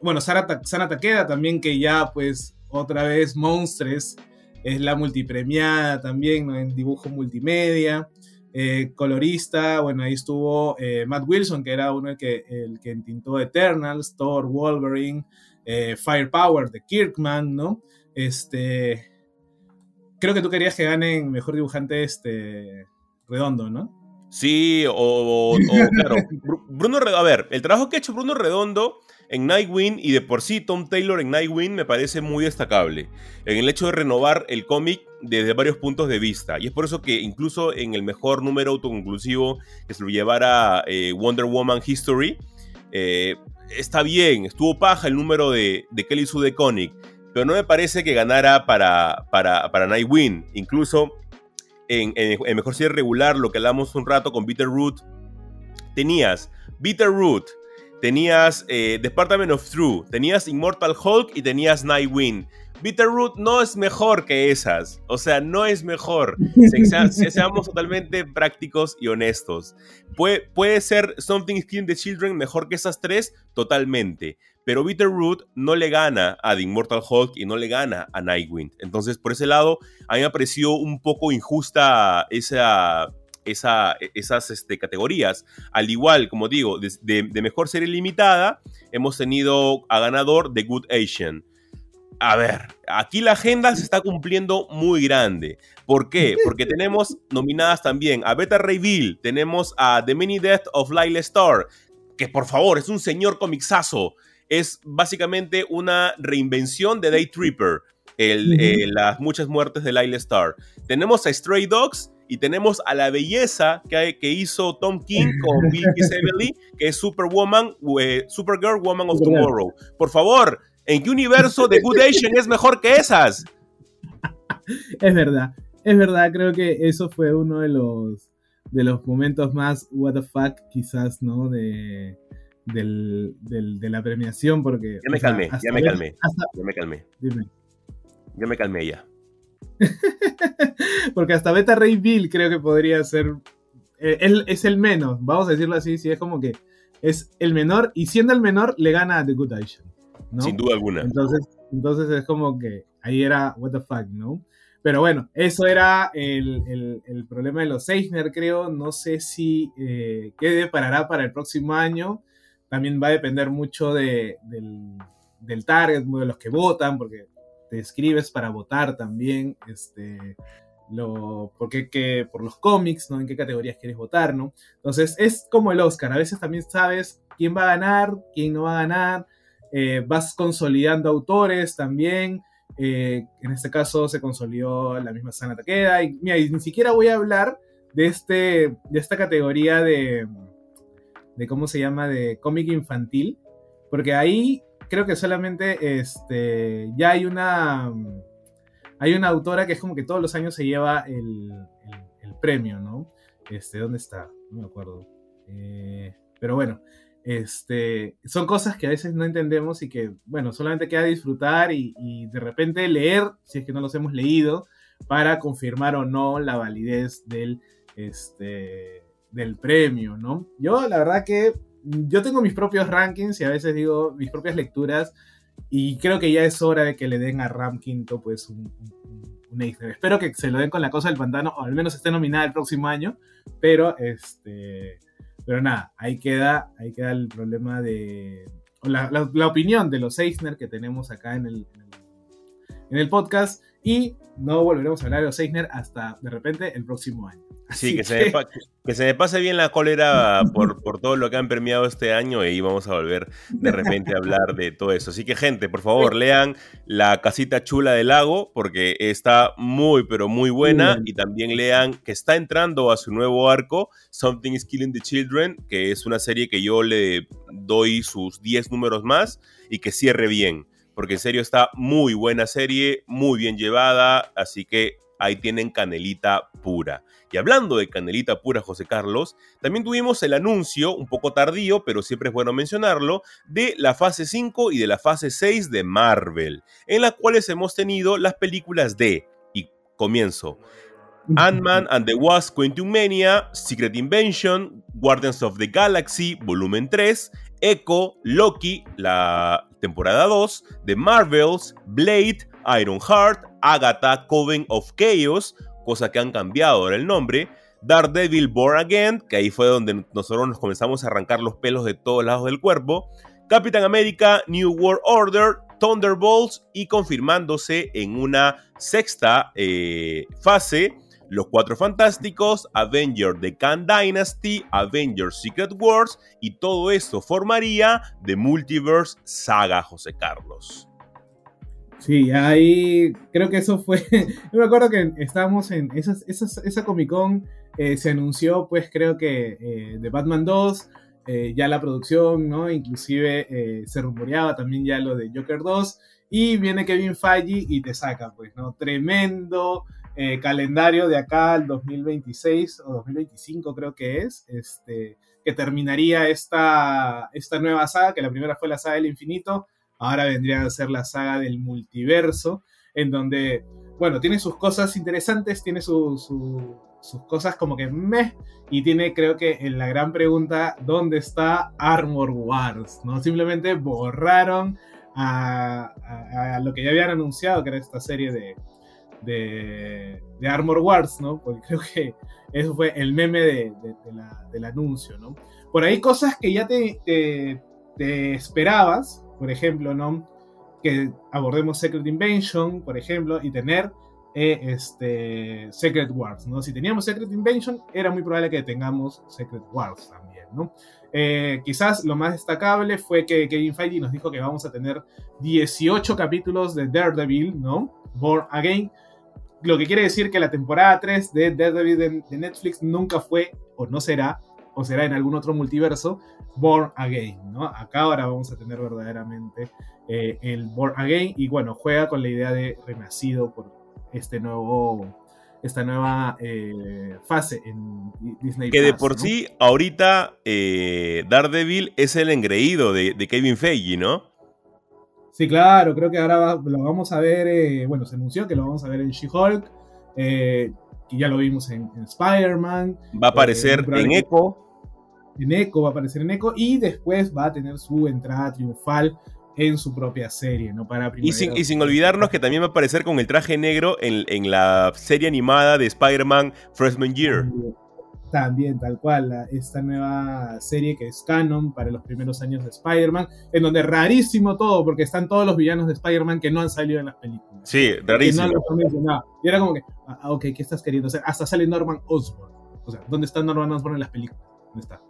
Bueno, Sana Takeda también, que ya, pues, otra vez, Monstres, es la multipremiada también, ¿no? En dibujo multimedia. Eh, colorista, bueno, ahí estuvo eh, Matt Wilson, que era uno el que, el que entintó Eternals, Thor, Wolverine, eh, Firepower de Kirkman, ¿no? Este. Creo que tú querías que ganen mejor dibujante este redondo, ¿no?
Sí, o, claro, *laughs* Bruno A ver, el trabajo que ha hecho Bruno Redondo en Nightwing y de por sí Tom Taylor en Nightwing me parece muy destacable en el hecho de renovar el cómic desde varios puntos de vista. Y es por eso que incluso en el mejor número autoconclusivo que se lo llevara eh, Wonder Woman History, eh, está bien, estuvo paja el número de, de Kelly Sue de Koenig, pero no me parece que ganara para, para, para Nightwing. Incluso en, en, mejor serie regular, lo que hablamos un rato con Bitterroot, tenías Bitterroot, tenías eh, Department of True, tenías Immortal Hulk y tenías Nightwing. Bitterroot no es mejor que esas. O sea, no es mejor. *laughs* Se, seamos totalmente prácticos y honestos. Puede, puede ser Something Skin the Children mejor que esas tres, totalmente. Pero Bitterroot no le gana a The Immortal Hulk y no le gana a Nightwing. Entonces, por ese lado, a mí me pareció un poco injusta esa, esa, esas este, categorías. Al igual, como digo, de, de, mejor serie limitada, hemos tenido a ganador de Good Asian a ver, aquí la agenda se está cumpliendo muy grande. ¿Por qué? *laughs* Porque tenemos nominadas también a Beta Ray Bill, tenemos a The Mini Death of Lyle Star, que por favor es un señor comixazo. Es básicamente una reinvención de Day Tripper, el, eh, las muchas muertes de Lyle Star. Tenemos a Stray Dogs y tenemos a la belleza que, que hizo Tom King *laughs* con Bill Everly, que es Superwoman, eh, Supergirl, Woman of Tomorrow. Por favor, ¿en qué universo de Good Asian es mejor que esas? *laughs*
Es verdad, es verdad, creo que eso fue uno de los, de los momentos más what the fuck quizás, ¿no? De, del, de la premiación, porque...
Ya me calmé, ya me calmé, ya me calmé. Dime. Ya me calmé ya. *laughs*
porque hasta Beta Ray Bill creo que podría ser... Eh, él es el menos, vamos a decirlo así, si es como que es el menor y siendo el menor le gana a The Good Asian. ¿No?
Sin duda alguna.
Entonces, entonces es como que ahí era what the fuck, ¿no? Pero bueno, eso era el, el, problema de los Eisner, creo. No sé si eh, qué deparará para el próximo año también va a depender mucho de, del, del, target, de los que votan, porque te escribes para votar también, este, lo, porque, que, por los cómics, ¿no? En qué categorías quieres votar, ¿no? Entonces es como el Oscar, a veces también sabes quién va a ganar, quién no va a ganar, eh, vas consolidando autores también, eh, en este caso se consolidó la misma Sana Takeda, y mira, ni siquiera voy a hablar de, este, de esta categoría de de cómo se llama, de cómic infantil, porque ahí creo que solamente este, ya hay una, hay una autora que es como que todos los años se lleva el, el, premio, ¿no? Este, ¿dónde está? No me acuerdo. Eh, pero bueno, este, son cosas que a veces no entendemos y que, bueno, solamente queda disfrutar y, de repente leer, si es que no los hemos leído, para confirmar o no la validez del, este, del premio, ¿no? Yo la verdad que yo tengo mis propios rankings y a veces digo mis propias lecturas y creo que ya es hora de que le den a Ram Quinto pues un, un, Espero que se lo den con la cosa del pantano o al menos esté nominada el próximo año, pero este... Pero nada, ahí queda, ahí queda el problema de... La, la, opinión de los Eisner que tenemos acá en el, en el podcast. Y no volveremos a hablar de los Eisner hasta de repente el próximo año.
Sí, que, Se me, que se me pase bien la cólera por, por todo lo que han premiado este año y vamos a volver de repente a hablar de todo eso. Así que gente, por favor, lean La casita chula del lago porque está muy, pero muy buena y también lean que está entrando a su nuevo arco, Something is Killing the Children, que es una serie que yo le doy sus 10 números más y que cierre bien. Porque en serio está muy buena serie, muy bien llevada, así que ahí tienen canelita pura. Y hablando de canelita pura, José Carlos, también tuvimos el anuncio, un poco tardío, pero siempre es bueno mencionarlo, de la fase 5 y de la fase 6 de Marvel, en las cuales hemos tenido las películas de, y comienzo, Ant-Man and the Wasp Quantum Mania, Secret Invention, Guardians of the Galaxy, volumen 3, Echo, Loki, la temporada 2, The Marvels, Blade, Ironheart, Agatha, Coven of Chaos, cosa que han cambiado ahora el nombre, Daredevil Born Again, que ahí fue donde nosotros nos comenzamos a arrancar los pelos de todos lados del cuerpo, Capitán América, New World Order, Thunderbolts y confirmándose en una sexta eh, fase, Los Cuatro Fantásticos, Avengers The Khan Dynasty, Avengers Secret Wars y todo esto formaría The Multiverse Saga José Carlos.
Sí, ahí creo que eso fue. *laughs* Yo me acuerdo que estábamos en esas, esa Comic Con, eh, se anunció, pues creo que eh, de Batman 2, eh, ya la producción, ¿no? Inclusive se rumoreaba también ya lo de Joker 2, y viene Kevin Feige y te saca, pues, ¿no? Tremendo calendario de acá al 2026 o 2025 creo que es, este, que terminaría esta, esta nueva saga, que la primera fue la saga del infinito ahora vendría a ser la saga del multiverso, en donde, bueno, tiene sus cosas interesantes, tiene sus cosas como que meh, y tiene creo que en la gran pregunta, ¿dónde está Armor Wars? ¿no? Simplemente borraron a, lo que ya habían anunciado, que era esta serie de, de, Armor Wars, ¿no? Porque creo que eso fue el meme de, del anuncio, ¿no? Por ahí cosas que ya te, te esperabas, por ejemplo, ¿no? Que abordemos Secret Invasion, por ejemplo, y tener eh, este, Secret Wars, ¿no? Si teníamos Secret Invasion, era muy probable que tengamos Secret Wars también, ¿no? Eh, quizás lo más destacable fue que Kevin Feige nos dijo que vamos a tener 18 capítulos de Daredevil, ¿no? Born Again. Lo que quiere decir que la temporada 3 de Daredevil de, de Netflix nunca fue, o no será, o será en algún otro multiverso, Born Again, ¿no? Acá ahora vamos a tener verdaderamente eh, el Born Again y bueno, juega con la idea de renacido por este nuevo esta nueva eh, fase en Disney.
Que de por sí, ahorita eh, Daredevil es el engreído de, Kevin Feige, ¿no?
Sí, claro, creo que ahora lo vamos a ver, bueno, se anunció que lo vamos a ver en She-Hulk, que ya lo vimos en, Spider-Man.
Va a aparecer en Echo.
En Echo, va a aparecer en Echo y después va a tener su entrada triunfal en su propia serie, ¿no? Para
y, sin, y sin olvidarnos que también va a aparecer con el traje negro en, en la serie animada de Spider-Man Freshman Year.
También, tal cual, esta nueva serie que es canon para los primeros años de Spider-Man, en donde rarísimo todo, porque están todos los villanos de Spider-Man que no han salido en las películas.
Sí, rarísimo.
Y era como que, ah, ah, ok, ¿qué estás queriendo hacer? Hasta sale Norman Osborn. O sea, ¿dónde está Norman Osborn en las películas? ¿Dónde está?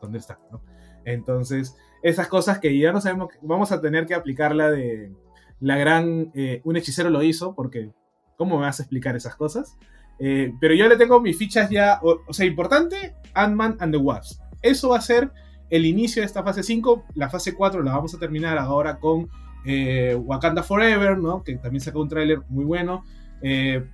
¿Dónde está? ¿No? Entonces, esas cosas que ya no sabemos, vamos a tener que aplicarla de la gran, eh, un hechicero lo hizo, porque ¿cómo me vas a explicar esas cosas? Eh, pero yo le tengo mis fichas ya, o, sea, importante, Ant-Man and the Wasp. Eso va a ser el inicio de esta fase 5, la fase 4 la vamos a terminar ahora con eh, Wakanda Forever, ¿no? Que también sacó un tráiler muy bueno.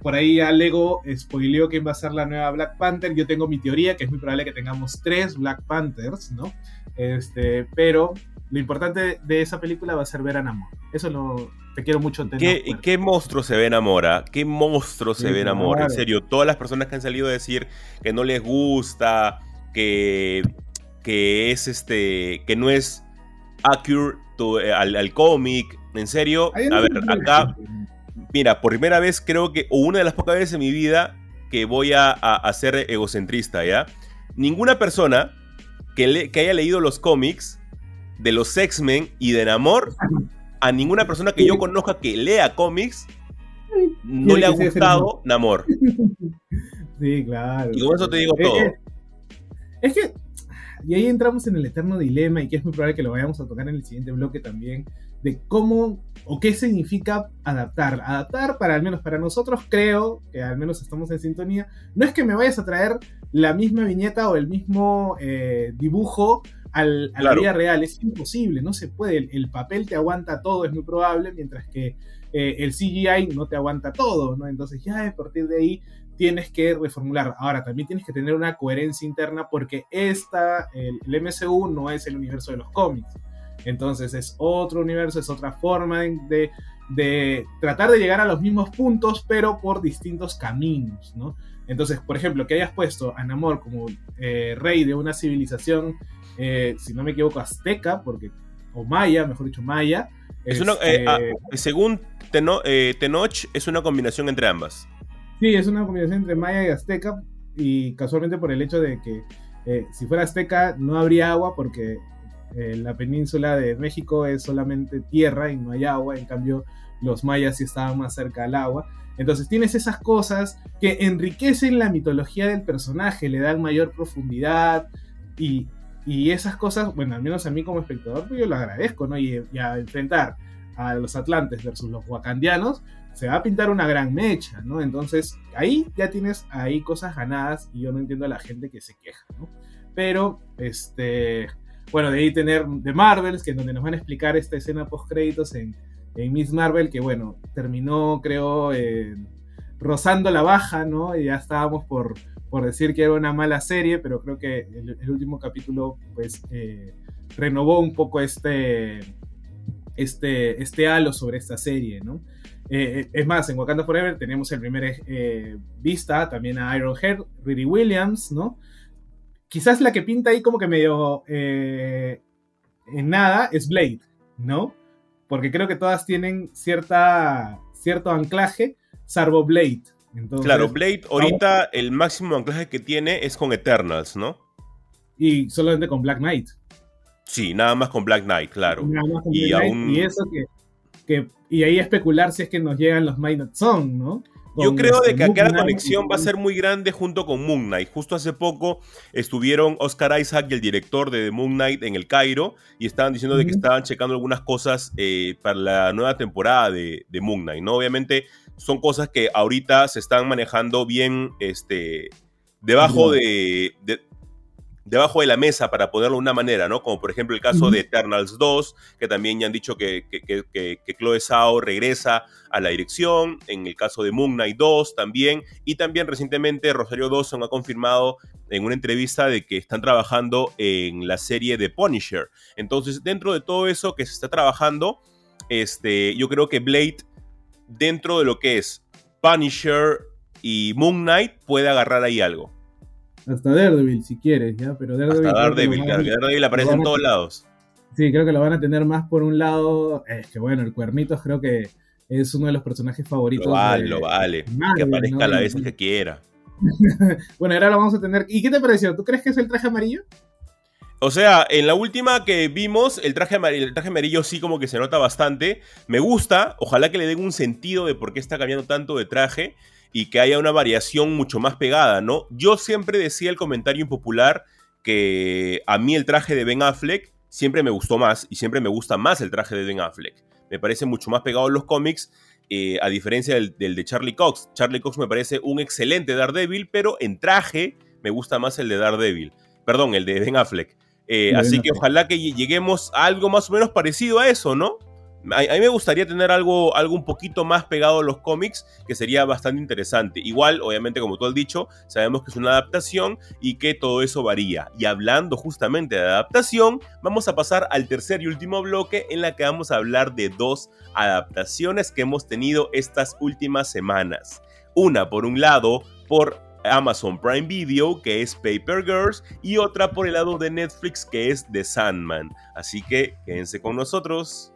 por ahí ya Lego spoileó quién va a ser la nueva Black Panther. Yo tengo mi teoría que es muy probable que tengamos tres Black Panthers, ¿no? Este, pero lo importante de esa película va a ser ver a Namor. Eso lo te quiero mucho
entender. ¿Qué, ¿Qué, monstruo se ve enamora? ¿Qué monstruo se ve enamora? En serio, todas las personas que han salido a decir que no les gusta, que, que es este, que no es accurate eh, al, cómic. En serio, a ver, acá, mira, por primera vez creo que, o una de las pocas veces en mi vida que voy a, a ser egocentrista, ¿ya? Ninguna persona que, haya leído los cómics de los X-Men y de Namor, a ninguna persona que yo conozca que lea cómics no le ha gustado Namor. *laughs*
Sí, claro.
Y con eso te digo todo.
Es que, y ahí entramos en el eterno dilema y que es muy probable que lo vayamos a tocar en el siguiente bloque también, de cómo o qué significa adaptar. Adaptar, para al menos para nosotros, creo que al menos estamos en sintonía, no es que me vayas a traer la misma viñeta o el mismo eh, dibujo al, a la vida real. Es imposible, no se puede. El, papel te aguanta todo, es muy probable, mientras que eh, el CGI no te aguanta todo, ¿no? Entonces ya a partir de ahí tienes que reformular. Ahora, también tienes que tener una coherencia interna porque esta, el, el MCU no es el universo de los cómics. Entonces es otro universo, es otra forma de, de, tratar de llegar a los mismos puntos, pero por distintos caminos, ¿no? Entonces, por ejemplo, que hayas puesto a Namor como eh, rey de una civilización, eh, si no me equivoco, azteca, porque, o maya, mejor dicho, maya.
Es una, eh, ah, según Tenoch, es una combinación entre ambas.
Sí, es una combinación entre maya y azteca, y casualmente por el hecho de que si fuera azteca no habría agua, porque la península de México es solamente tierra y no hay agua, en cambio los mayas sí estaban más cerca al agua. Entonces tienes esas cosas que enriquecen la mitología del personaje, le dan mayor profundidad y, esas cosas, bueno, al menos a mí como espectador, pues yo lo agradezco, ¿no? Y, a enfrentar a los atlantes versus los wakandianos, se va a pintar una gran mecha, ¿no? Entonces ahí ya tienes ahí cosas ganadas y yo no entiendo a la gente que se queja, ¿no? Pero, este, bueno, de ahí tener The Marvels, que es donde nos van a explicar esta escena post créditos en en Miss Marvel, que bueno, terminó, creo, eh, rozando la baja, ¿no? Y ya estábamos por, por decir que era una mala serie, pero creo que el, último capítulo, pues, eh, renovó un poco este, este, este halo sobre esta serie, ¿no? Eh, es más, en Wakanda Forever tenemos el primer vista también a Iron Head, Riri Williams, ¿no? Quizás la que pinta ahí como que medio en nada es Blade, ¿no? porque creo que todas tienen cierta, cierto anclaje, salvo Blade.
Claro, Blade ahorita el máximo anclaje que tiene es con Eternals, ¿no?
Y solamente con Black Knight.
Sí, nada más con Black Knight, claro.
y, y eso que, y ahí especular si es que nos llegan los Minot Song, ¿no?
Yo creo de que acá la conexión va a ser muy grande junto con Moon Knight. Justo hace poco estuvieron Oscar Isaac y el director de Moon Knight en el Cairo y estaban diciendo de que estaban checando algunas cosas eh, para la nueva temporada de, Moon Knight, ¿no? Obviamente son cosas que ahorita se están manejando bien este, debajo de, debajo de la mesa para ponerlo de una manera, ¿no? Como por ejemplo el caso de Eternals 2, que también ya han dicho que, que, Chloe Zhao regresa a la dirección, en el caso de Moon Knight 2 también, y también recientemente Rosario Dawson ha confirmado en una entrevista de que están trabajando en la serie de Punisher. Entonces, dentro de todo eso que se está trabajando, este, yo creo que Blade, dentro de lo que es Punisher y Moon Knight, puede agarrar ahí algo.
Hasta Daredevil, si quieres, ¿ya? Pero Daredevil.
Hasta Daredevil, Daredevil aparece en todos lados.
Sí, creo que lo van a tener más por un lado. Es que bueno, el Cuernitos creo que es uno de los personajes favoritos.
Lo vale, lo vale. que aparezca a la vez que quiera. *laughs*
bueno, ahora lo vamos a tener. ¿Y qué te pareció? ¿Tú crees que es el traje amarillo?
O sea, en la última que vimos, el traje, amarillo, el traje amarillo sí como que se nota bastante. Me gusta. Ojalá que le den un sentido de por qué está cambiando tanto de traje y que haya una variación mucho más pegada, ¿no? Yo siempre decía el comentario impopular que a mí el traje de Ben Affleck siempre me gustó más y siempre me gusta más el traje de Ben Affleck. Me parece mucho más pegado a los cómics, eh, a diferencia del, de Charlie Cox. Charlie Cox me parece un excelente Daredevil, pero en traje me gusta más el de Daredevil. Perdón, el de Ben Affleck. Eh, así que ojalá que lleguemos a algo más o menos parecido a eso, ¿no? A, mí me gustaría tener algo, algo un poquito más pegado a los cómics, que sería bastante interesante. Igual, obviamente, como tú has dicho, sabemos que es una adaptación y que todo eso varía. Y hablando justamente de adaptación, vamos a pasar al tercer y último bloque en la que vamos a hablar de dos adaptaciones que hemos tenido estas últimas semanas. Una, por un lado, por Amazon Prime Video, que es Paper Girls, y otra por el lado de Netflix, que es The Sandman. Así que quédense con nosotros.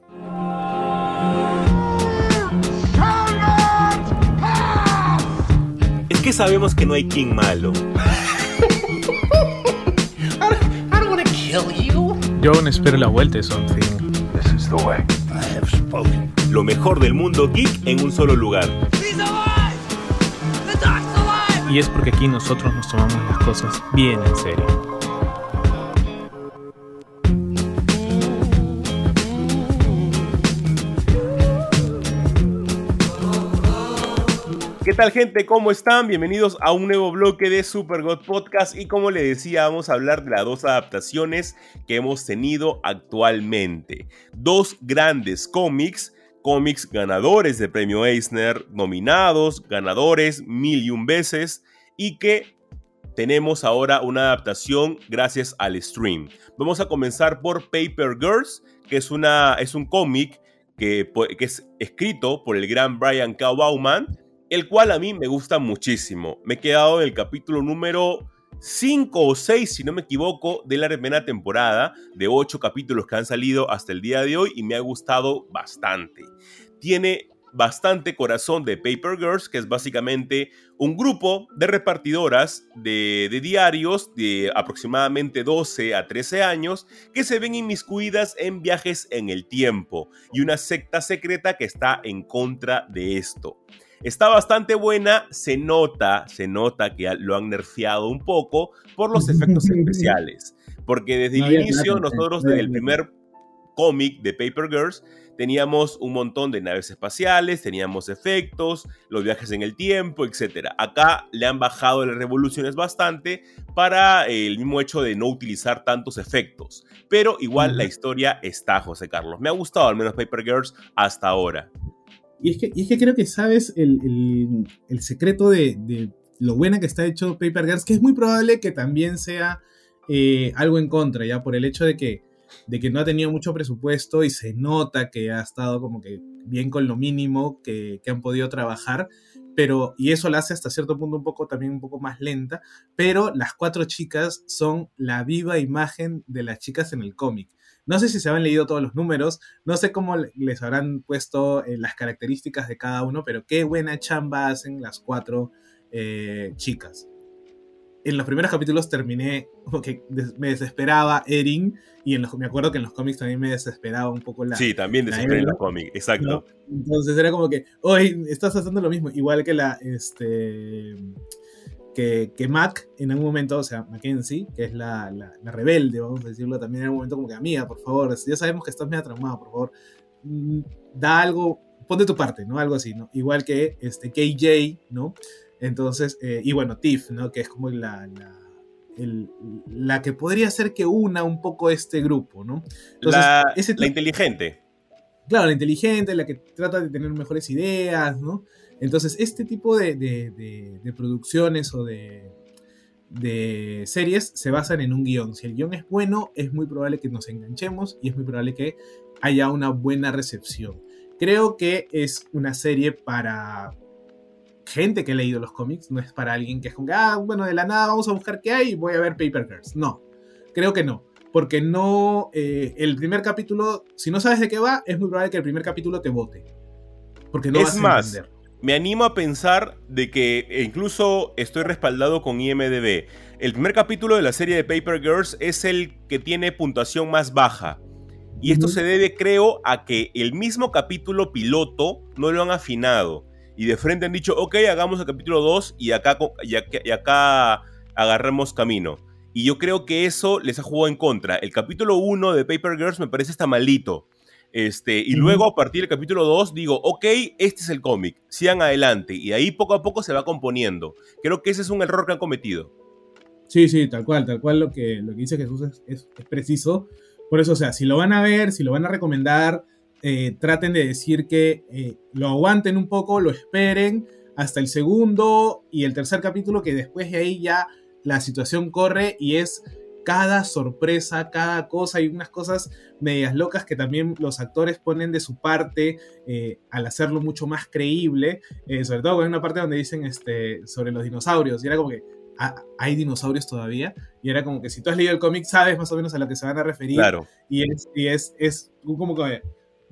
Es que sabemos que no hay King malo. *laughs*
Yo aún espero la vuelta de Something.
Lo mejor del mundo geek en un solo lugar.
Y es porque aquí nosotros nos tomamos las cosas bien en serio.
¿Qué tal gente? ¿Cómo están? Bienvenidos a un nuevo bloque de Super God Podcast y como les decía vamos a hablar de las dos adaptaciones que hemos tenido actualmente. Dos grandes cómics, cómics ganadores de premio Eisner, nominados, ganadores mil y un veces y que tenemos ahora una adaptación gracias al stream. Vamos a comenzar por Paper Girls, que es, una, es un cómic que, que, es escrito por el gran Brian K. Bauman el cual a mí me gusta muchísimo. Me he quedado en el capítulo número 5 o 6, si no me equivoco, de la primera temporada, de 8 capítulos que han salido hasta el día de hoy y me ha gustado bastante. Tiene bastante corazón de Paper Girls, que es básicamente un grupo de repartidoras de, de, diarios de aproximadamente 12 a 13 años que se ven inmiscuidas en viajes en el tiempo y una secta secreta que está en contra de esto. Está bastante buena, se nota, se nota que lo han nerfeado un poco por los efectos *laughs* especiales. Porque desde el inicio, nosotros desde el primer cómic de Paper Girls, teníamos un montón de naves espaciales, teníamos efectos, los viajes en el tiempo, etc. Acá le han bajado las revoluciones bastante para el mismo hecho de no utilizar tantos efectos. Pero igual la historia está, José Carlos. Me ha gustado al menos Paper Girls hasta ahora.
Y es que, creo que sabes el, secreto de, lo buena que está hecho Paper Girls, que es muy probable que también sea eh, algo en contra, ya por el hecho de que, de que no ha tenido mucho presupuesto y se nota que ha estado como que bien con lo mínimo que, que han podido trabajar pero y eso la hace hasta cierto punto un poco también un poco más lenta, pero las cuatro chicas son la viva imagen de las chicas en el cómic. No sé si se han leído todos los números, no sé cómo les habrán puesto eh, las características de cada uno, pero qué buena chamba hacen las cuatro eh, chicas. en los primeros capítulos terminé como que me desesperaba Erin y en los, me acuerdo que en los cómics también me desesperaba un poco la...
Sí, también desesperé en los cómics, exacto.
Entonces era como que, hoy estás haciendo lo mismo, igual que la, este, que, que Mac en algún momento, o sea, Mackenzie, que es la, la, rebelde, vamos a decirlo, también en algún momento como que, amiga, por favor, ya sabemos que estás medio traumado, por favor, mm, da algo, ponte tu parte, ¿no? Algo así, ¿no? Igual que este KJ, ¿no? Entonces, eh, y bueno, Tiff, ¿no? Que es como la, la, la, que podría ser que una un poco este grupo, ¿no?
la, la inteligente.
Claro, la inteligente, la que trata de tener mejores ideas, ¿no? Entonces, este tipo de, de, producciones o de, series se basan en un guion. Si el guion es bueno, es muy probable que nos enganchemos y es muy probable que haya una buena recepción. Creo que es una serie para gente que ha leído los cómics, no es para alguien que es como, ah, bueno, de la nada vamos a buscar qué hay y voy a ver Paper Girls. No, creo que no. Porque no, eh, el primer capítulo, si no sabes de qué va, es muy probable que el primer capítulo te vote. Porque no
es
vas a
más, me animo a pensar de que e incluso estoy respaldado con IMDB. El primer capítulo de la serie de Paper Girls es el que tiene puntuación más baja. Y esto se debe, creo, a que el mismo capítulo piloto no lo han afinado y de frente han dicho, ok, hagamos el capítulo 2 y acá, y acá, agarremos camino. Y yo creo que eso les ha jugado en contra. El capítulo 1 de Paper Girls me parece está malito. Este, y luego a partir del capítulo 2 digo, ok, este es el cómic, sigan adelante. Y ahí poco a poco se va componiendo. Creo que ese es un error que han cometido.
Sí, sí, tal cual, tal cual lo que, lo que dice Jesús es, es, es preciso. Por eso, o sea, si lo van a ver, si lo van a recomendar, eh, traten de decir que eh, lo aguanten un poco, lo esperen hasta el segundo y el tercer capítulo, que después de ahí ya la situación corre y es cada sorpresa, cada cosa, hay unas cosas medias locas que también los actores ponen de su parte eh, al hacerlo mucho más creíble, sobre todo con una parte donde dicen este, sobre los dinosaurios, y era como que ah, hay dinosaurios todavía, y era como que si tú has leído el cómic sabes más o menos a lo que se van a referir,
claro.
y es, y es, es como que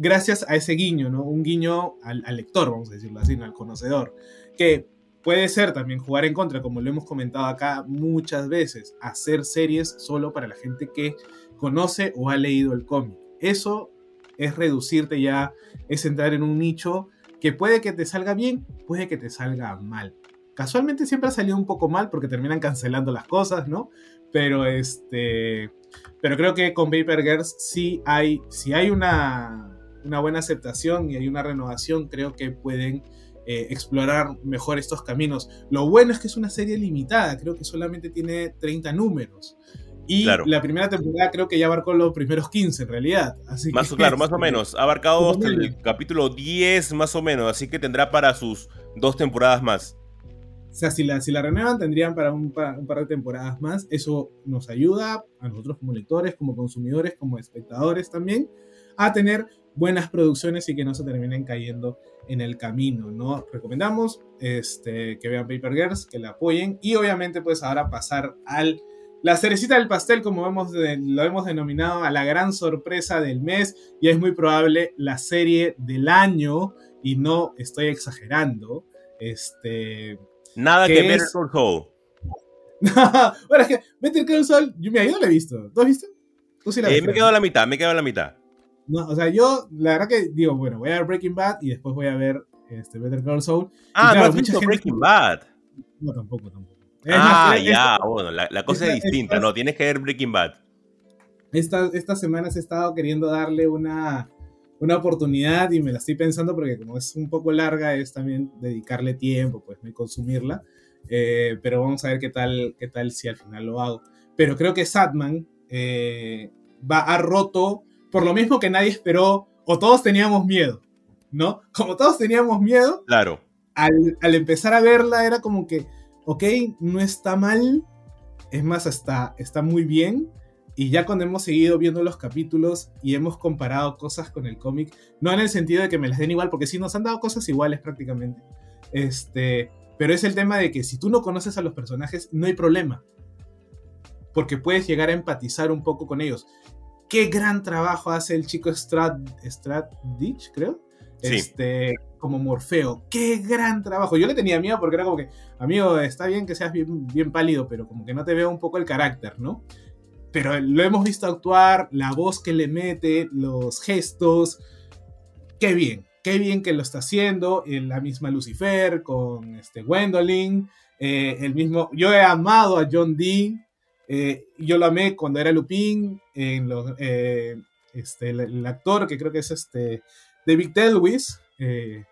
gracias a ese guiño, ¿no? Un guiño al, lector, vamos a decirlo así, ¿no? al conocedor, que puede ser también jugar en contra, como lo hemos comentado acá muchas veces, hacer series solo para la gente que conoce o ha leído el cómic. Eso es reducirte ya, es entrar en un nicho que puede que te salga bien, puede que te salga mal. Casualmente siempre ha salido un poco mal porque terminan cancelando las cosas, ¿no? Pero este, pero creo que con Paper Girls sí hay, si hay una, una buena aceptación y hay una renovación, creo que pueden eh, explorar mejor estos caminos. Lo bueno es que es una serie limitada, creo que solamente tiene 30 números. Y la primera temporada creo que ya abarcó los primeros 15 en realidad. Así
más, *laughs* claro, más o menos. Ha abarcado hasta el capítulo 10 más o menos, así que tendrá para sus dos temporadas más.
O sea, si la, si la renuevan tendrían para un, para un, par de temporadas más. Eso nos ayuda a nosotros como lectores, como consumidores, como espectadores también, a tener buenas producciones y que no se terminen cayendo en el camino, ¿no? Recomendamos este, que vean Paper Girls, que la apoyen y obviamente pues ahora pasar al la cerecita del pastel, como hemos lo hemos denominado, a la gran sorpresa del mes y es muy probable la serie del año y no estoy exagerando. Este,
Nada que, ver con Call *laughs*
bueno, es que Better Call Saul, yo, me yo la he visto. ¿Tú has visto?
¿Tú sí la eh, me quedo a la mitad, me quedo a la mitad.
No, o sea, yo la verdad que digo, bueno, voy a ver Breaking Bad y después voy a ver este, Better Call Saul.
Ah, no has visto Breaking Bad.
No, tampoco, tampoco.
ah, ya, bueno, la, cosa es distinta, no, tienes que ver Breaking Bad.
Estas, estas semanas he estado queriendo darle una, una oportunidad y me la estoy pensando porque como es un poco larga es también dedicarle tiempo, pues, no consumirla. Eh, pero vamos a ver qué tal, qué tal si al final lo hago. Pero creo que Sadman eh, va, ha roto por lo mismo que nadie esperó, o todos teníamos miedo, ¿no? Como todos teníamos miedo,
claro.
Al, empezar a verla era como que, ok, no está mal, es más, está, está muy bien. Y ya cuando hemos seguido viendo los capítulos y hemos comparado cosas con el cómic, no en el sentido de que me las den igual, porque sí nos han dado cosas iguales prácticamente. Este, pero es el tema de que si tú no conoces a los personajes, no hay problema. Porque puedes llegar a empatizar un poco con ellos qué gran trabajo hace el chico Strad, Stradich, creo. Este, como Morfeo. ¡Qué gran trabajo! Yo le tenía miedo porque era como que, amigo, está bien que seas bien, bien pálido, pero como que no te veo un poco el carácter, ¿no? Pero lo hemos visto actuar, la voz que le mete, los gestos. ¡Qué bien! Qué bien que lo está haciendo. En la misma Lucifer con este Gwendolyn. Eh, el mismo, yo he amado a John Dean. Eh, yo lo amé cuando era Lupin. Eh, este, el, actor que creo que es este David Telwis. Eh,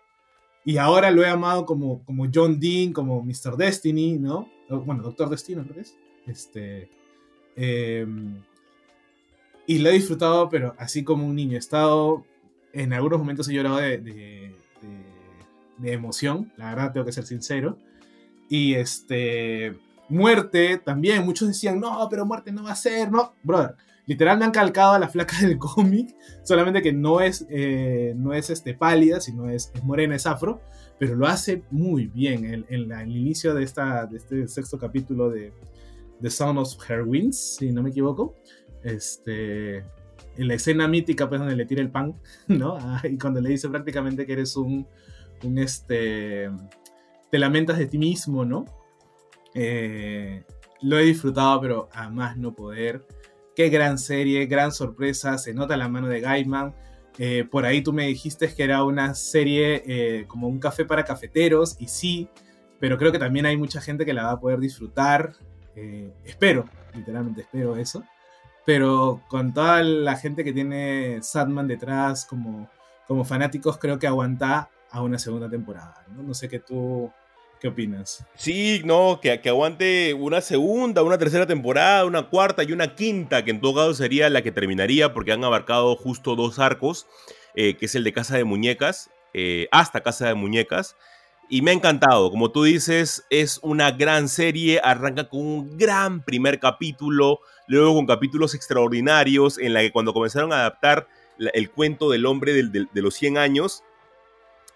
y ahora lo he amado como, como John Dean, como Mr. Destiny, ¿no? Bueno, Doctor Destino creo que es. Este, em, y lo he disfrutado, pero así como un niño. He estado, en algunos momentos he llorado de, de, de, emoción, la verdad tengo que ser sincero. Y este, muerte también, muchos decían, no, pero muerte no va a ser, no, brother literal me han calcado a la flaca del *laughs* cómic, solamente que no es, eh, no es este, pálida, sino es, morena, es afro, pero lo hace muy bien en, el inicio de, esta, de este sexto capítulo de The Sound of Her Wings, si no me equivoco. Este, en la escena mítica, pues donde le tira el pan, *laughs* ¿no? Ah, y cuando le dice prácticamente que eres un, un este, te lamentas de ti mismo, ¿no? Eh, lo he disfrutado, pero a más no poder. Qué gran serie, gran sorpresa, se nota la mano de Gaiman. Eh, por ahí tú me dijiste que era una serie eh, como un café para cafeteros, y sí, pero creo que también hay mucha gente que la va a poder disfrutar. Espero, literalmente espero eso. Pero con toda la gente que tiene Sadman detrás como, como fanáticos, creo que aguanta a una segunda temporada. No, no sé qué tú ¿Qué opinas?
Sí, no, que, que, aguante una segunda, una tercera temporada, una cuarta y una quinta, que en todo caso sería la que terminaría porque han abarcado justo dos arcos, eh, que es el de Casa de Muñecas, eh, hasta Casa de Muñecas. Y me ha encantado, como tú dices, es una gran serie, arranca con un gran primer capítulo, luego con capítulos extraordinarios en la que cuando comenzaron a adaptar el cuento del hombre de los 100 años,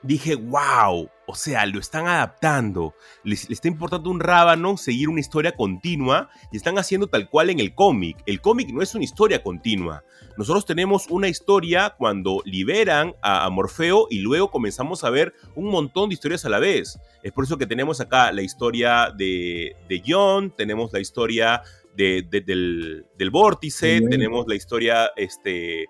dije, wow, o sea, lo están adaptando, les, está importando un rábano seguir una historia continua y están haciendo tal cual en el cómic. El cómic no es una historia continua. Nosotros tenemos una historia cuando liberan a, Morfeo y luego comenzamos a ver un montón de historias a la vez. Es por eso que tenemos acá la historia de, de John, tenemos la historia de, del, del, vórtice, tenemos la historia este,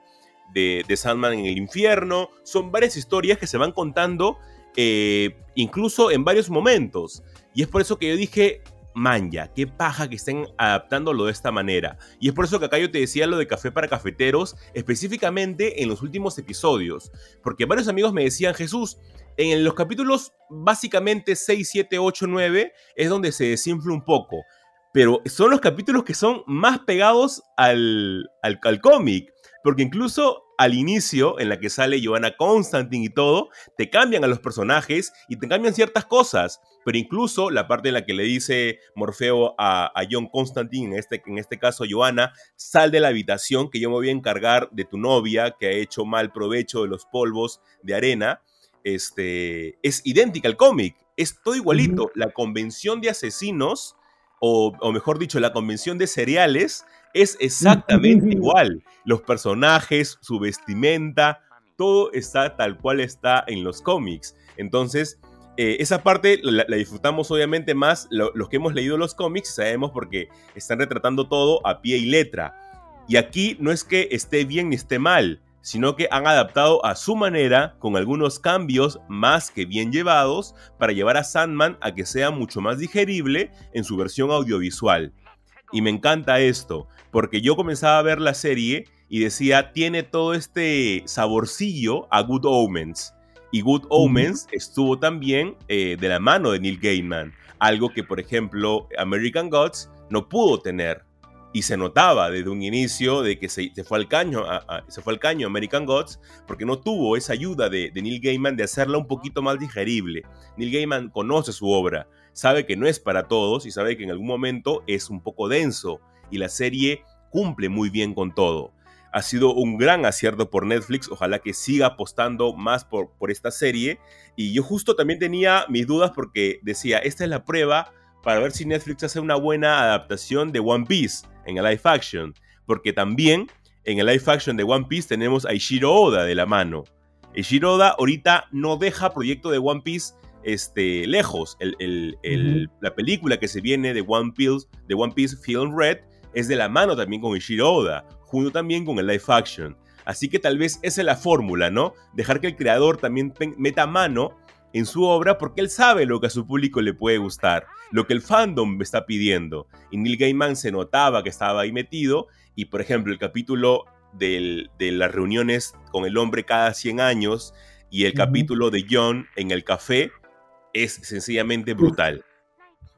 de, de, Sandman en el infierno. Son varias historias que se van contando eh, incluso en varios momentos. Y es por eso que yo dije, manja, qué paja que estén adaptándolo de esta manera. Y es por eso que acá yo te decía lo de café para cafeteros, específicamente en los últimos episodios. Porque varios amigos me decían, Jesús, en los capítulos básicamente 6, 7, 8, 9 es donde se desinfla un poco. Pero son los capítulos que son más pegados al, al, al cómic. Porque incluso al inicio, en la que sale Joanna Constantine y todo, te cambian a los personajes y te cambian ciertas cosas. Pero incluso la parte en la que le dice Morfeo a, John Constantine, en este, en este caso Joanna, sal de la habitación que yo me voy a encargar de tu novia que ha hecho mal provecho de los polvos de arena. Este, es idéntica al cómic, es todo igualito. La convención de asesinos, o, o mejor dicho, la convención de cereales, es exactamente *laughs* igual. Los personajes, su vestimenta, todo está tal cual está en los cómics. Entonces, eh, esa parte la, disfrutamos obviamente más los que hemos leído los cómics, sabemos porque están retratando todo a pie y letra. Y aquí no es que esté bien ni esté mal, sino que han adaptado a su manera, con algunos cambios más que bien llevados, para llevar a Sandman a que sea mucho más digerible en su versión audiovisual. Y me encanta esto, porque yo comenzaba a ver la serie y decía, tiene todo este saborcillo a Good Omens. Y Good Omens estuvo también eh, de la mano de Neil Gaiman, algo que, por ejemplo, American Gods no pudo tener. Y se notaba desde un inicio de que se, fue al caño, se fue al caño American Gods, porque no tuvo esa ayuda de, de Neil Gaiman de hacerla un poquito más digerible. Neil Gaiman conoce su obra, sabe que no es para todos y sabe que en algún momento es un poco denso y la serie cumple muy bien con todo. Ha sido un gran acierto por Netflix, ojalá que siga apostando más por, por esta serie. Y yo justo también tenía mis dudas porque decía, esta es la prueba para ver si Netflix hace una buena adaptación de One Piece en el live action. Porque también en el live action de One Piece tenemos a Ishiro Oda de la mano. Eiichiro Oda ahorita no deja proyecto de One Piece este, lejos. La película que se viene de One, Piece, de One Piece Film Red es de la mano también con Eiichiro Oda, junto también con el live action. Así que tal vez esa es la fórmula, ¿no? Dejar que el creador también meta mano en su obra porque él sabe lo que a su público le puede gustar, lo que el fandom está pidiendo. Y Neil Gaiman se notaba que estaba ahí metido y, por ejemplo, el capítulo de las reuniones con el hombre cada 100 años y el capítulo de John en el café es sencillamente brutal.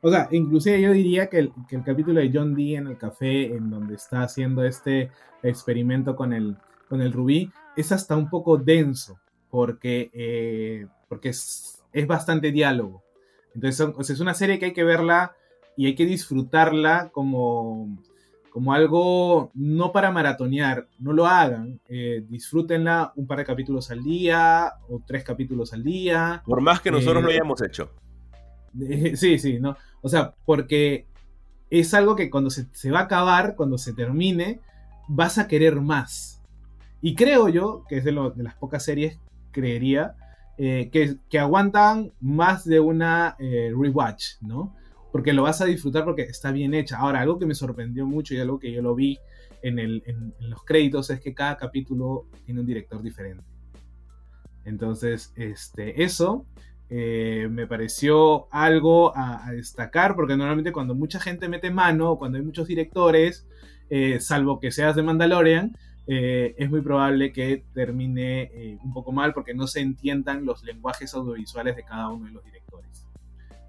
O sea, inclusive yo diría que el, que el capítulo de John Dee en el café, en donde está haciendo este experimento con el, con el rubí, es hasta un poco denso, porque, eh, porque es, bastante diálogo. Entonces, es una serie que hay que verla y hay que disfrutarla como, como algo no para maratonear, no lo hagan, eh, disfrútenla un par de capítulos al día o tres capítulos al día.
Por más que nosotros lo eh, hayamos hecho.
sí, sí, ¿no? O sea, porque es algo que cuando se, se, va a acabar, cuando se termine, vas a querer más. Y creo yo, que es de, las pocas series, creería, eh, que, aguantan más de una eh, rewatch, ¿no? Porque lo vas a disfrutar porque está bien hecha. Ahora, algo que me sorprendió mucho y algo que yo lo vi en, los créditos es que cada capítulo tiene un director diferente. Entonces, este, eso eh, me pareció algo a, destacar, porque normalmente cuando mucha gente mete mano, cuando hay muchos directores, salvo que seas de Mandalorian, eh, es muy probable que termine eh, un poco mal porque no se entiendan los lenguajes audiovisuales de cada uno de los directores,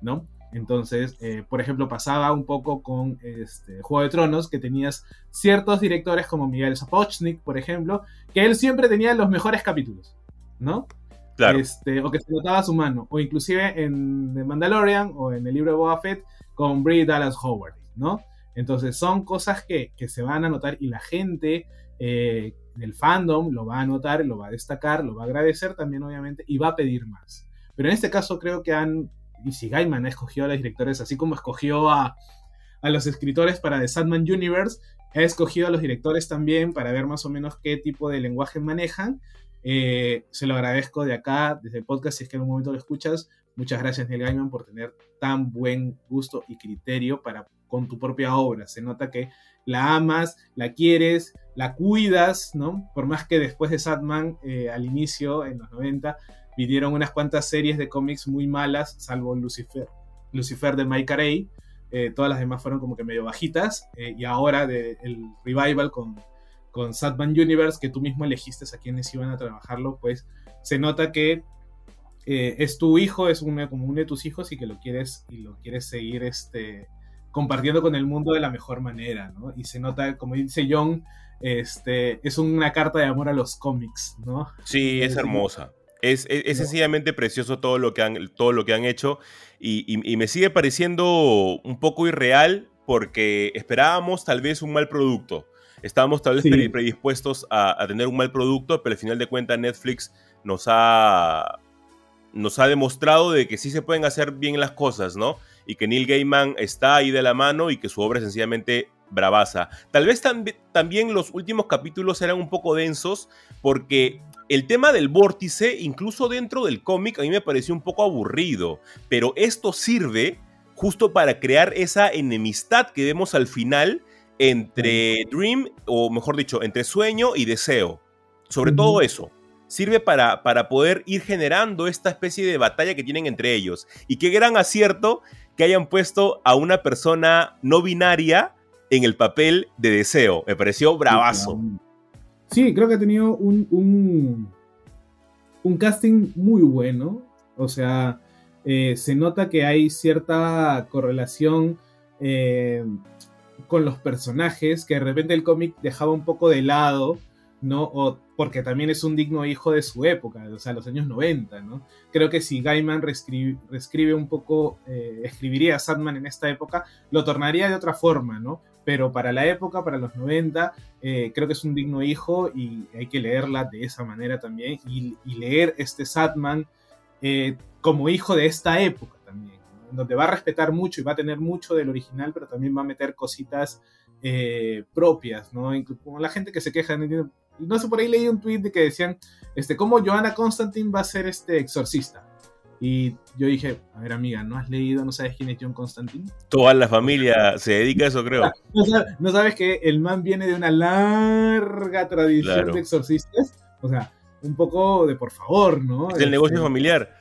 ¿no? Entonces, eh, por ejemplo, pasaba un poco con este, Juego de Tronos, que tenías ciertos directores como Miguel Sapochnik, por ejemplo, que él siempre tenía los mejores capítulos, ¿no? Claro. Este, o que se notaba su mano, o inclusive en The Mandalorian o en el libro de Boba Fett con Brie Dallas Howard, ¿no? Entonces son cosas que, que se van a notar y la gente eh, el fandom lo va a notar, lo va a destacar, lo va a agradecer también obviamente y va a pedir más. Pero en este caso creo que han, si Gaiman ha escogido a los directores, así como escogió a, a los escritores para The Sandman Universe, ha escogido a los directores también para ver más o menos qué tipo de lenguaje manejan. Eh, se lo agradezco de acá, desde el podcast, si es que en un momento lo escuchas. Muchas gracias, Neil Gaiman, por tener tan buen gusto y criterio para con tu propia obra. Se nota que la amas, la quieres, la cuidas, ¿no? Por más que después de Satman, eh, al inicio, en los 90, vinieron unas cuantas series de cómics muy malas, salvo Lucifer, Lucifer de Mike Carey. Eh, todas las demás fueron como que medio bajitas. Eh, y ahora de, el revival con, con Satman Universe, que tú mismo elegiste a quienes iban a trabajarlo, pues se nota que es tu hijo, es una, como uno de tus hijos y que lo quieres, y lo quieres seguir este, compartiendo con el mundo de la mejor manera, ¿no? Y se nota, como dice John, este, es una carta de amor a los cómics, ¿no?
Sí, es hermosa. Es, es, sencillamente precioso todo lo que han, todo lo que han hecho y, me sigue pareciendo un poco irreal porque esperábamos tal vez un mal producto. Estábamos tal vez predispuestos a, a, tener un mal producto, pero al final de cuentas Netflix nos ha, nos ha demostrado de que sí se pueden hacer bien las cosas, ¿no? y que Neil Gaiman está ahí de la mano y que su obra es sencillamente bravaza. Tal vez también los últimos capítulos eran un poco densos porque el tema del vórtice, incluso dentro del cómic, a mí me pareció un poco aburrido, pero esto sirve justo para crear esa enemistad que vemos al final entre Dream, o mejor dicho, entre sueño y deseo. Sobre todo eso. Sirve para, para poder ir generando esta especie de batalla que tienen entre ellos. Y qué gran acierto que hayan puesto a una persona no binaria en el papel de deseo. Me pareció bravazo.
Sí, creo que ha tenido un, un, casting muy bueno. O sea, eh, se nota que hay cierta correlación eh, con los personajes, que de repente el cómic dejaba un poco de lado, ¿no? O porque también es un digno hijo de su época, o sea, los años 90, ¿no? Creo que si Gaiman reescribe, un poco, eh, escribiría a Sandman en esta época, lo tornaría de otra forma, ¿no? Pero para la época, para los 90, eh, creo que es un digno hijo y hay que leerla de esa manera también y, leer este Sandman eh, como hijo de esta época también, donde va a respetar mucho y va a tener mucho del original, pero también va a meter cositas propias, ¿no? Como la gente que se queja, no sé, por ahí leí un tweet de que decían, este, cómo Joanna Constantine va a ser este exorcista. Y yo dije, a ver amiga, ¿no has leído, no sabes quién es John Constantine?
Toda la familia se dedica a eso, creo. *laughs*
No sabes, que el man viene de una larga tradición de exorcistas. O sea, un poco de por favor, ¿no?
Es el negocio este, familiar.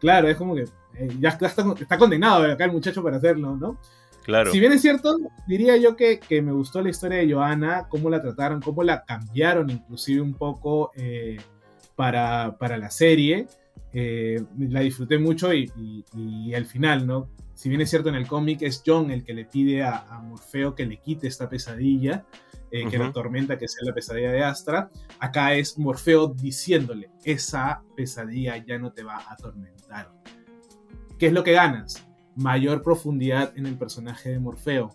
Claro, es como que eh, ya está, está, condenado acá el muchacho para hacerlo, ¿no?
Claro.
Si bien es cierto, diría yo que, que, me gustó la historia de Joana, cómo la trataron, cómo la cambiaron inclusive un poco eh, para, para, la serie. Eh, la disfruté mucho y, y, al final, ¿no? Si bien es cierto en el cómic es John el que le pide a, a Morfeo que le quite esta pesadilla, que la tormenta que sea la pesadilla de Astra, acá es Morfeo diciéndole, esa pesadilla ya no te va a atormentar. ¿Qué es lo que ganas? Mayor profundidad en el personaje de Morfeo.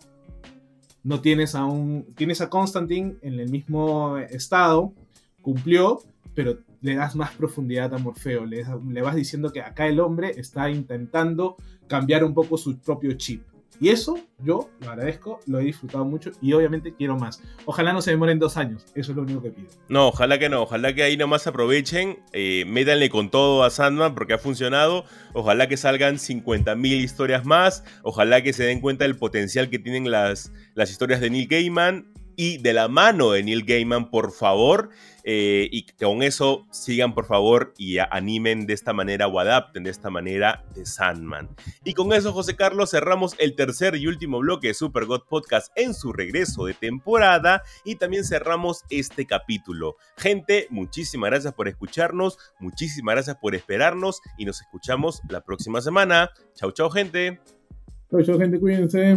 No tienes a un. Tienes a Constantine en el mismo estado, cumplió, pero le das más profundidad a Morfeo. Le, vas diciendo que acá el hombre está intentando cambiar un poco su propio chip. Y eso yo lo agradezco, lo he disfrutado mucho y obviamente quiero más. Ojalá no se demoren dos años, eso es lo único que pido.
No, ojalá que no, ojalá que ahí nomás aprovechen, eh, métanle con todo a Sandman porque ha funcionado, ojalá que salgan 50.000 historias más, ojalá que se den cuenta del potencial que tienen las, las historias de Neil Gaiman y de la mano de Neil Gaiman, por favor, eh, y con eso sigan por favor y animen de esta manera o adapten de esta manera de Sandman. Y con eso, José Carlos, cerramos el tercer y último bloque de Super God Podcast en su regreso de temporada y también cerramos este capítulo. Gente, muchísimas gracias por escucharnos, muchísimas gracias por esperarnos y nos escuchamos la próxima semana. Chau, chau, gente.
Chau, chau, gente, cuídense.